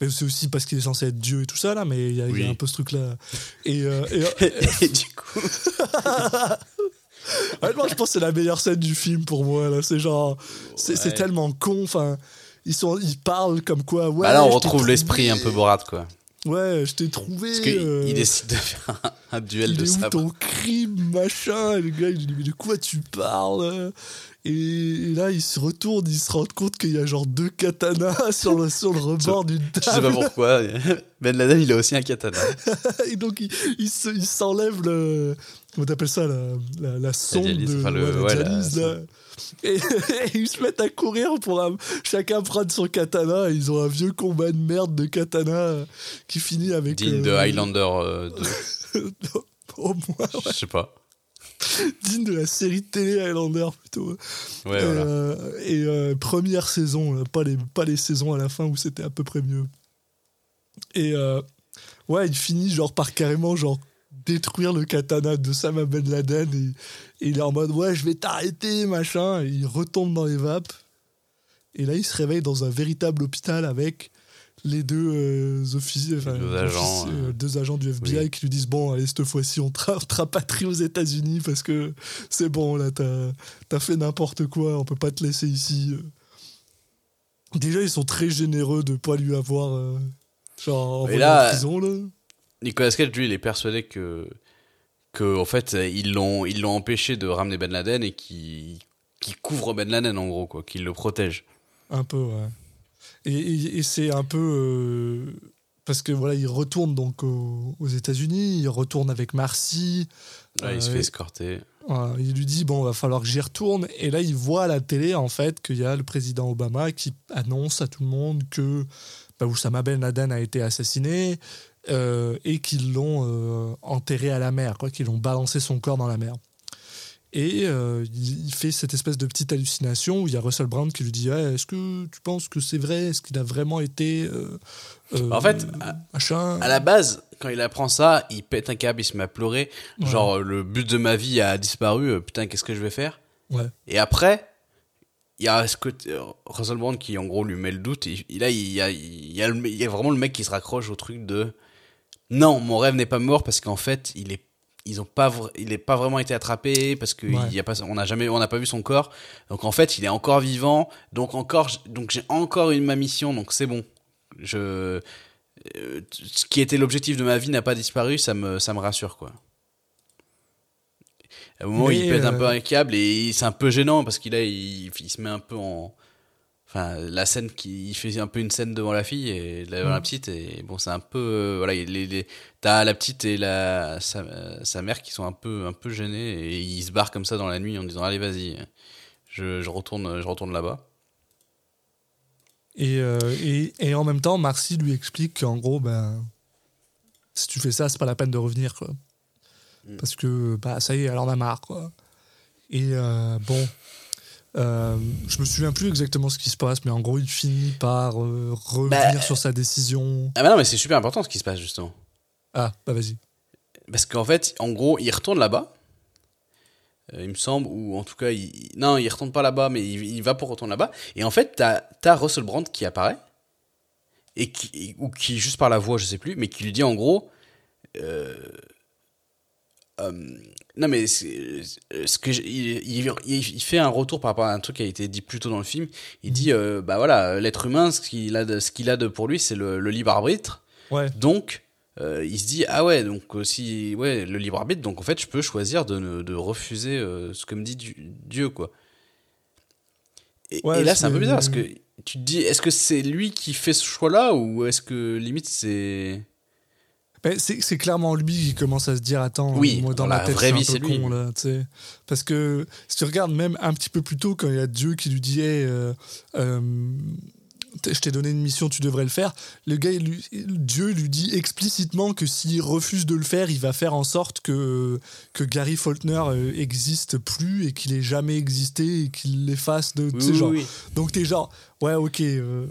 Mais c'est aussi parce qu'il est censé être Dieu et tout ça, là, mais il y a, y un peu ce truc-là. Et, euh, et, *laughs* et du coup *laughs* Honnêtement, je pense que c'est la meilleure scène du film pour moi. Là. C'est genre, c'est Ouais. tellement con. Enfin, ils sont, ils parlent comme quoi. Ouais, bah là on retrouve l'esprit un peu Borat quoi Ouais, je t'ai trouvé. parce qu'il euh, il décide de faire un, un duel il de est où sabre ton crime, machin? Et le gars, il lui dit, mais de quoi tu parles? Et, et là, il se retourne, il se rend compte qu'il y a genre deux katanas *laughs* sur le, sur le rebord d'une Je sais pas table. pourquoi. *laughs* Ben Laden, il a aussi un katana. *laughs* Et donc, il, il se- il s'enlève le. Comment t'appelles ça La, la, la sonde dialyse, de enfin, le- ouais, la dialyse. Et, *laughs* et ils se mettent à courir pour un- chacun prendre son katana. Et ils ont un vieux combat de merde de katana euh, qui finit avec. Digne de euh, Highlander euh, de- *laughs* Au moins, Je sais pas. digne de la série de télé Highlander plutôt. Ouais, et voilà. euh, et, euh, première saison, là, pas, les, pas les saisons à la fin où c'était à peu près mieux. Et euh, ouais, il finit genre par carrément genre détruire le katana de Sama Ben Laden et, et il est en mode ouais je vais t'arrêter machin et il retombe dans les vapes et là il se réveille dans un véritable hôpital avec les deux euh, officiers, enfin, Deux agents, officiers, euh, deux agents du FBI oui. qui lui disent bon allez cette fois-ci on te ra- te rapatrie aux États-Unis parce que c'est bon là t'as as fait n'importe quoi on peut pas te laisser ici. Déjà ils sont très généreux de pas lui avoir euh, genre là, en prison là. Nicolas Cage, lui, il est persuadé que, que en fait, ils l'ont, ils l'ont empêché de ramener Ben Laden et qui, qui couvre Ben Laden en gros, quoi, qu'il le protège. Un peu, ouais. Et, et- et c'est un peu. euh, parce que voilà, il retourne donc aux, aux États-Unis, il retourne avec Marcy. Il se euh, fait escorter. il lui dit bon, va falloir que j'y retourne. Et là, il voit à la télé en fait qu'il y a le président Obama qui annonce à tout le monde que bah, Oussama Ben Laden a été assassiné euh, et qu'ils l'ont euh, enterré à la mer, quoi, qu'ils l'ont balancé son corps dans la mer. Et euh, il fait cette espèce de petite hallucination où il y a Russell Brand qui lui dit Ouais, Est-ce que tu penses que c'est vrai? Est-ce qu'il a vraiment été. En fait, à- machin? À la base, quand il apprend ça, il pète un câble, il se met à pleurer. Ouais. Genre, le but de ma vie a disparu, putain, qu'est-ce que je vais faire? Ouais. Et après, il y a ce côté, Russell Brand qui, en gros, lui met le doute. Et, là, il y a, il y, a le- il y a vraiment le mec qui se raccroche au truc de non, mon rêve n'est pas mort parce qu'en fait, il est. Ils ont pas, il est pas vraiment été attrapé parce que Ouais. il y a pas, on n'a jamais, on n'a pas vu son corps. Donc en fait, il est encore vivant. Donc encore, donc j'ai encore une ma mission. Donc c'est bon. Je, euh, ce qui était l'objectif de ma vie n'a pas disparu. Ça me, ça me rassure quoi. À un moment, Mais, il pète un euh, peu un câble et c'est un peu gênant parce qu'il a, il, il se met un peu en. Enfin, la scène qui il fait un peu une scène devant la fille et devant la Mm. petite et bon, c'est un peu euh, voilà, il- les, les, t'as la petite et la sa, sa mère qui sont un peu un peu gênés et ils se barrent comme ça dans la nuit en disant allez vas-y, je, je retourne je retourne là-bas. Et, euh, et, et en même temps, Marcy lui explique qu'en gros, ben, si tu fais ça, c'est pas la peine de revenir. Quoi. Mm. Parce que bah, ça y est, elle en a marre. Quoi. Et euh, bon, euh, je me souviens plus exactement ce qui se passe, mais en gros, il finit par euh, revenir Bah, sur sa décision. Ah bah non mais c'est super important ce qui se passe justement. Ah, bah vas-y. Parce qu'en fait, en gros, il retourne là-bas. euh, il me semble, ou en tout cas, il, non, il retourne pas là-bas, mais il, il va pour retourner là-bas. Et en fait, t'as as Russell Brand qui apparaît, et qui, ou qui, juste par la voix, je sais plus, mais qui lui dit en gros. Euh, non, mais euh, ce que il, fait un retour par rapport à un truc qui a été dit plus tôt dans le film. Il dit euh, bah voilà, l'être humain, ce qu'il a, de, ce qu'il a de pour lui, c'est le, le libre arbitre. Ouais. Donc, euh, il se dit ah ouais, donc si ouais le libre arbitre, donc en fait je peux choisir de, de refuser ce que me dit Dieu, quoi. Et, Ouais, et là c'est un peu bizarre parce que tu te dis est-ce que c'est lui qui fait ce choix-là ou est-ce que limite c'est c'est c'est clairement lui qui commence à se dire attends Oui, moi dans ma la tête vraie vie, c'est con là parce que si tu regardes même un petit peu plus tôt quand il y a Dieu qui lui dit Hey, euh, euh, je t'ai donné une mission tu devrais le faire le gars lui- Dieu lui dit explicitement que s'il refuse de le faire il va faire en sorte que que Gary Faulkner euh, existe plus et qu'il ait jamais existé et qu'il l'efface de Oui, oui, genre oui. donc t'es genre ouais ok euh,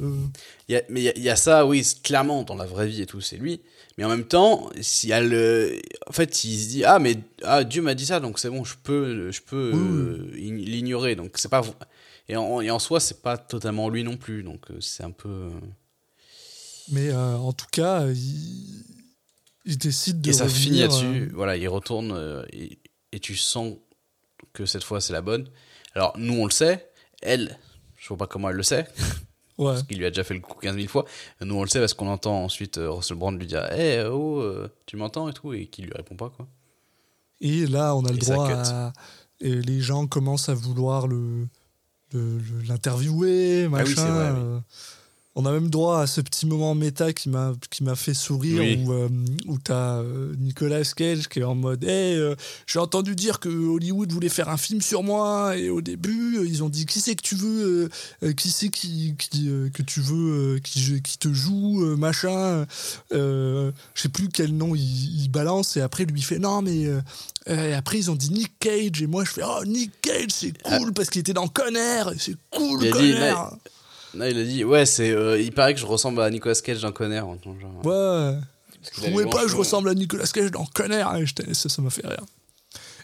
Il y a- mais il y, y a ça, oui, clairement dans la vraie vie et tout, c'est lui. Mais en même temps, s'il y a le, en fait, il se dit ah mais ah Dieu m'a dit ça, donc c'est bon, je peux, je peux euh, ign- l'ignorer. Donc c'est pas et en, et en soi, c'est pas totalement lui non plus. Donc euh, c'est un peu. euh, mais euh, en tout cas il, il décide de Et ça finit là-dessus. euh, Voilà, il retourne et, et tu sens que cette fois c'est la bonne. Alors nous on le sait, elle, je vois pas comment elle le sait. Ouais parce qu'il lui a déjà fait le coup 15 000 fois. Nous, on le sait parce qu'on entend ensuite euh, Russell Brand lui dire Hé, oh, euh, tu m'entends et tout, et qu'il lui répond pas, quoi. Et là, on a le Et droit à. Et les gens commencent à vouloir le l'interviewer, machin. Ah oui, vrai, oui. On a même droit à ce petit moment méta qui m'a qui m'a fait sourire Oui. où, euh, où t'as euh, Nicolas Cage qui est en mode Hey, euh, j'ai entendu dire que Hollywood voulait faire un film sur moi et au début euh, ils ont dit qui c'est que tu veux qui c'est qui, qui, que tu veux qui, qui te joue machin je sais plus quel nom il, il balance et après lui il fait non mais et après ils ont dit Nick Cage et moi je fais oh Nick Cage c'est cool parce qu'il était dans Conner c'est cool Ah. Conner Là, il a dit Ouais, c'est, euh, il paraît que je ressemble à Nicolas Cage dans Conner. en tant que genre. ouais je trouvais pas que je ressemble à Nicolas Cage dans Conner et j'étais- ça ça m'a fait rire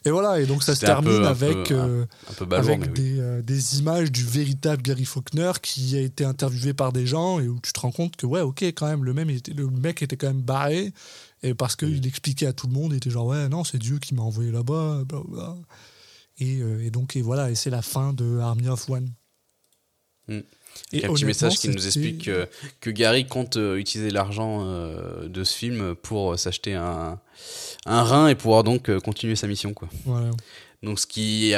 Et voilà, et donc ça se termine peu- avec, euh, Un avec oui. euh, des images du véritable Gary Faulkner qui a été interviewé par des gens et où tu te rends compte que, ouais, ok, quand même, le, même, il était, le mec était quand même barré. Et parce qu'il expliquait à tout le monde, il était genre, ouais, non, c'est Dieu qui m'a envoyé là-bas. Et, euh, et donc, et voilà, et c'est la fin de Army of One. Mm. Et Il y a un petit message qui nous explique que, que Gary compte euh, utiliser l'argent euh, de ce film pour euh, s'acheter un, un rein et pouvoir donc continuer sa mission. Quoi. Voilà. Donc ce qui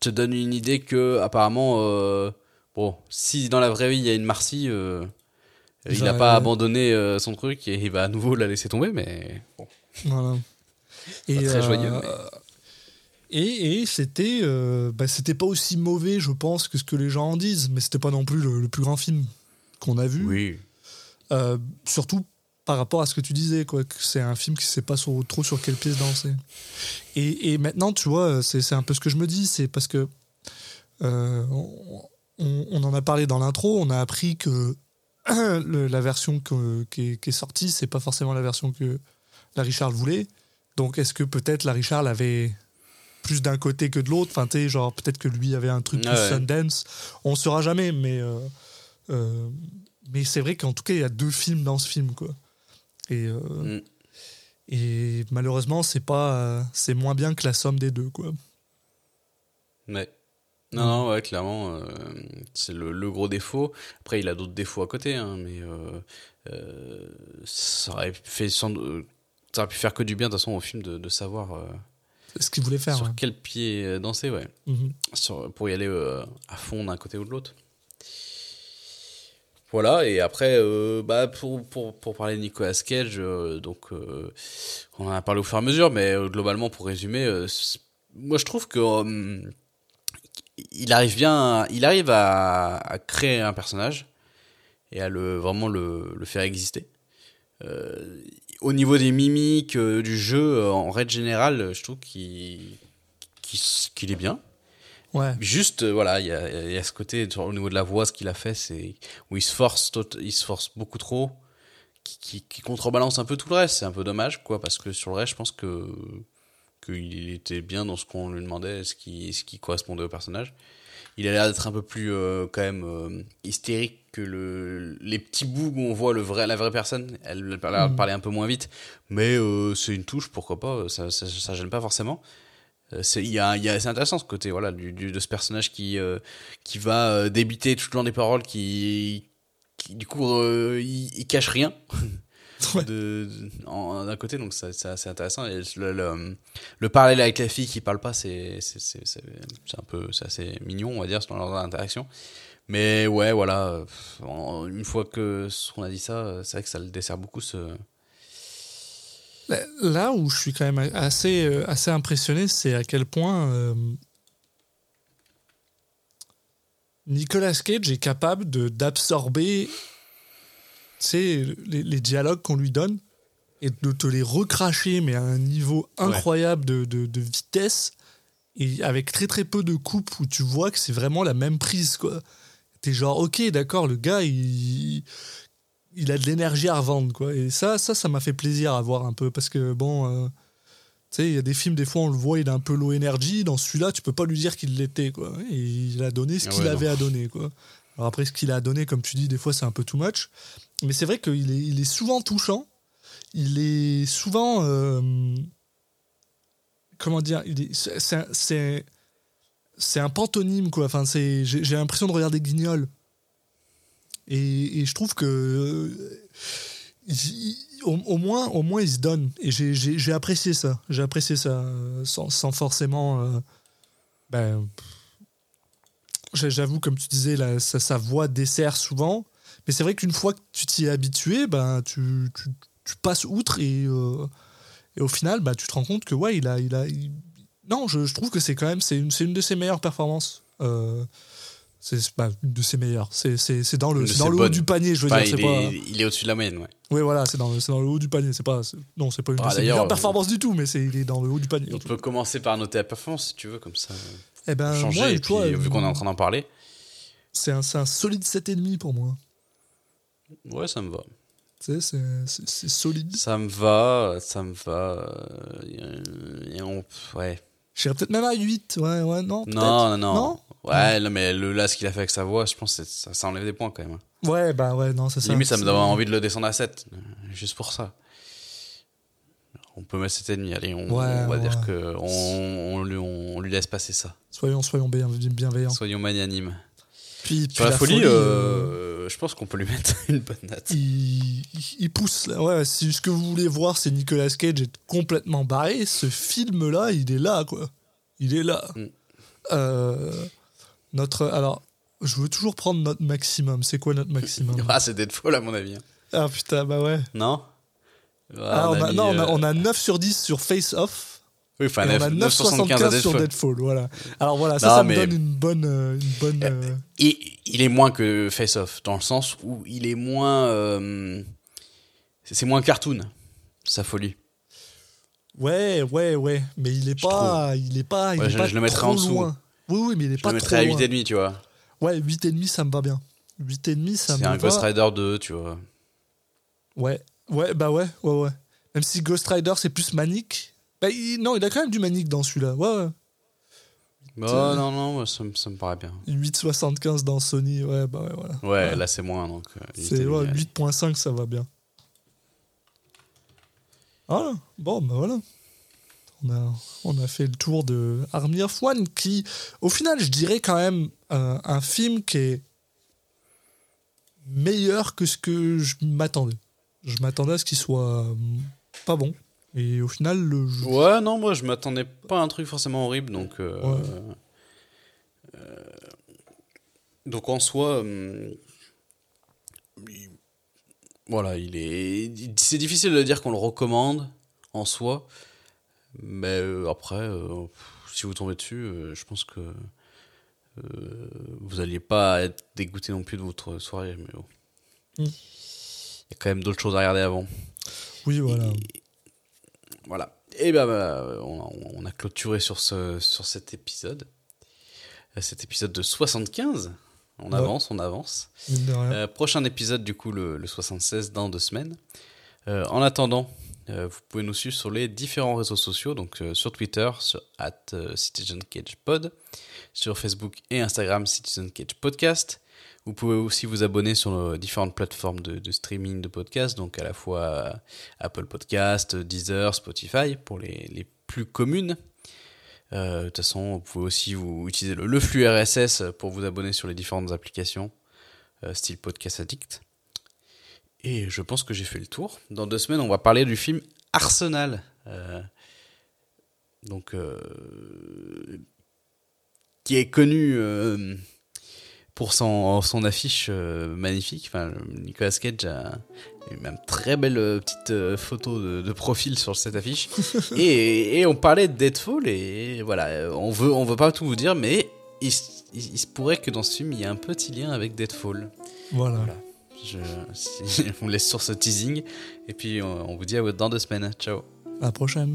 te donne une idée que apparemment, euh, bon, si dans la vraie vie il y a une Marcy, euh, il n'a pas abandonné euh, son truc et il va à nouveau la laisser tomber, mais bon. Voilà. Et, Pas très joyeux, mais- Et, et c'était euh, bah, c'était pas aussi mauvais, je pense, que ce que les gens en disent, mais c'était pas non plus le, le plus grand film qu'on a vu. Oui. Euh, surtout par rapport à ce que tu disais, quoi, que c'est un film qui sait pas sur- trop sur quelle pièce danser. Et, et maintenant, tu vois, c'est un peu ce que je me dis, c'est parce que euh, on, en a parlé dans l'intro, on a appris que *clears throat* le- la version que- qui, est, qui est sortie, c'est pas forcément la version que Larry Charles voulait. Donc, est-ce que peut-être Larry Charles avait plus d'un côté que de l'autre Enfin, tu genre, peut-être que lui avait un truc Ah plus ouais. Sundance. On ne saura jamais, mais, euh, euh, mais c'est vrai qu'en tout cas, il y a deux films dans ce film, quoi. Et, euh, Mm. et malheureusement, c'est pas, c'est moins bien que la somme des deux, quoi. Ouais. Non, non, ouais, clairement, euh, c'est le, le gros défaut. Après, il a d'autres défauts à côté, hein, mais euh, euh, ça aurait fait sans ça aurait pu faire que du bien de toute façon au film de, de savoir C'est ce qu'il voulait faire. sur ouais. quel pied euh, danser, ouais, Mhm. sur, pour y aller euh, à fond d'un côté ou de l'autre. Voilà, et après, euh, bah, pour, pour, pour parler de Nicolas Cage, euh, donc, on en a parlé au fur et à mesure, mais globalement, pour résumer, moi je trouve que il arrive bien, il arrive à, à créer un personnage et à le, vraiment le, le faire exister. Euh, au niveau des mimiques, euh, du jeu, euh, en règle générale, je trouve qu'il est bien. Ouais. Juste, voilà, il y a, il y a ce côté au niveau de la voix, ce qu'il a fait, c'est où il se force, il se force beaucoup trop, qui, qui, qui contrebalance un peu tout le reste. C'est un peu dommage, quoi, parce que sur le reste, je pense que qu'il était bien dans ce qu'on lui demandait, ce qui, ce qui correspondait au personnage. Il a l'air d'être un peu plus euh, quand même euh, hystérique que le, les petits bouts où on voit le vrai, la vraie personne. Elle a l'air de Mhm. parler un peu moins vite, mais euh, c'est une touche, pourquoi pas. Ça, ça, ça gêne pas forcément. C'est y a, y a- intéressant ce côté voilà du, du- de ce personnage qui qui va débiter tout le temps des paroles qui, qui du coup il, il cache rien *laughs* *laughs* Ouais. de, d'un côté donc ça- c'est assez intéressant et le, le, le parallèle avec la fille qui parle pas c'est c'est c'est c'est un peu c'est assez mignon on va dire dans leur interaction mais ouais voilà une fois que on a dit ça c'est vrai que ça le dessert beaucoup ce Là- où je suis quand même assez, euh, assez impressionné, c'est à quel point euh, Nicolas Cage est capable de- d'absorber sais, les, les dialogues qu'on lui donne et de te les recracher, mais à un niveau incroyable de, de- de vitesse et avec très très peu de coupes où tu vois que c'est vraiment la même prise. quoi. T'es genre, ok, d'accord, le gars, il, il a de l'énergie à revendre, quoi. Et ça, ça, ça m'a fait plaisir à voir un peu, parce que bon, euh, tu sais, il y a des films, des fois, on le voit, il est un peu low energy. Dans celui-là, tu peux pas lui dire qu'il l'était, quoi. Et il a donné ce Ah qu'il ouais, avait non. à donner, quoi. Alors après, ce qu'il a donné, comme tu dis, des fois, c'est un peu too much. Mais c'est vrai qu'il est, souvent touchant. Il est souvent. euh, comment dire c'est- un pantonyme, quoi. Enfin, j'ai l'impression de regarder Guignol. Et, je trouve que. euh, au, moins, au moins, il se donne. Et j'ai- apprécié ça. J'ai apprécié ça euh, sans, forcément. ben, J'avoue, comme tu disais, là, sa, sa voix dessert souvent. Mais c'est vrai qu'une fois que tu t'y es habitué, ben, tu, tu, tu passes outre et, euh, et au final, ben, tu te rends compte que ouais, il a. Il a il- Non, je, je trouve que c'est quand même c'est une, une de ses meilleures performances. Euh, c'est pas une de ses meilleures. C'est dans le, dans le haut du panier, je veux Enfin, dire. il, pas. est, il est au-dessus de la moyenne ouais Oui, voilà, c'est dans, le- c'est dans le haut du panier. C'est pas, non, c'est pas une Ah, de ses meilleures euh, performances du tout, mais c'est, il est dans le haut du panier. on peut commencer par noter la performance si tu veux comme ça Eh ben, changer moi, et puis, vu qu'on est en euh, train d'en parler c'est un, un solide 7,5 pour moi. ouais ça me va Tu sais, c'est, solide. Ça me va, ça me va. euh, et on, ouais. J'irais peut-être même à 8. Ouais, ouais, non. Non, non, non. Non? Ouais, non, mais le, là, ce qu'il a fait avec sa voix, je pense que ça, ça enlève des points quand même. Ouais, bah ouais, non, c'est ça. Limite, ça me donne envie de le descendre à 7. euh, Juste pour ça. On peut mettre 7,5. Allez, on, Ouais, on va ouais. dire que on, lui, on lui laisse passer ça. Soyons, soyons bien- bienveillants. Soyons magnanimes. Puis, puis Sur la, folie, euh, euh, je pense qu'on peut lui mettre *laughs* une bonne note. il, pousse. là. Ouais, si ce que vous voulez voir, c'est Nicolas Cage être complètement barré, ce film-là, il est là, quoi. Il est là. Mm. Euh, notre. Alors, je veux toujours prendre notre maximum. C'est quoi notre maximum? *laughs* Ah, c'est Deadfall à mon avis. hein. Ah putain, bah ouais. Non? Ah, on a, mis, non, on a, euh, on a 9 sur 10 sur Face Off. Oui, enfin, et on a 9, 9,75 à 9,75 sur Deadfall. Voilà. Alors voilà, ça, Non, ça me donne une bonne. euh, Une bonne euh, Et il est moins que Face Off, dans le sens où il est moins. euh, c'est c'est moins cartoon, sa folie. Ouais, ouais, ouais. Mais il est Je pas. Il est pas. Il Ouais, est je- pas je le mettrais trop en dessous. loin. Oui, oui, mais il est Je pas le trop mettrais à loin. 8,5, tu vois. Ouais, 8,5, ça me va bien. 8,5, ça me C'est va. un Ghost Rider 2, tu vois. Ouais, ouais, bah ouais, ouais, ouais. Même si Ghost Rider, c'est plus manique. Bah, il- non, il a quand même du manique dans celui-là. Ouais, ouais. Oh non, non, moi, ça, me- ça me paraît bien. 8,75 dans Sony. Ouais, bah ouais, voilà. Ouais, là c'est moins, donc. euh, C'est 8,5, ouais, allez. 8.5, ça va bien. Voilà. Bon, bah voilà. On a, on a fait le tour de Army of One, qui, au final, je dirais quand même euh, un film qui est meilleur que ce que je m'attendais. Je m'attendais à ce qu'il soit euh, pas bon. Et au final, le jeu. Ouais, non, moi je m'attendais pas à un truc forcément horrible, donc. euh, Ouais. euh, donc en soi. hum, il- voilà, il est. C'est difficile de dire qu'on le recommande en soi, mais après, si vous tombez dessus, je pense que. vous alliez pas être dégoûté non plus de votre soirée, mais bon. Mm. Il y a quand même d'autres choses à regarder avant. Oui, voilà. Et- voilà. Et ben bah, on, a- on a clôturé sur, ce, sur cet épisode. Euh, Cet épisode de 75. On Ouais. avance, on avance. Euh, prochain épisode, du coup, le, le 76 dans deux semaines. Euh, en attendant, euh, vous pouvez nous suivre sur les différents réseaux sociaux, donc sur Twitter, sur at euh, Citizen Cage Pod, sur Facebook et Instagram Citizen Cage Podcast. Vous pouvez aussi vous abonner sur nos différentes plateformes de, de streaming de podcasts, donc à la fois Apple Podcast, Deezer, Spotify pour les, les plus communes. Euh, De toute façon, vous pouvez aussi vous utiliser le, flux RSS pour vous abonner sur les différentes applications, euh, style Podcast Addict. Et je pense que j'ai fait le tour. Dans deux semaines, on va parler du film Arsenal. Euh, donc, qui est connu pour son, son affiche euh, magnifique. Enfin, Nicolas Cage a une même très belle euh, petite euh, photo de, de profil sur cette affiche. *laughs* et, et on parlait de Deadfall et voilà, on veut, on veut pas tout vous dire, mais il, s- il- il se pourrait que dans ce film il y ait un petit lien avec Deadfall. Voilà. Voilà. Je, si- *laughs* on laisse sur ce teasing et puis on, on vous dit à dans deux semaines. Ciao. À la prochaine.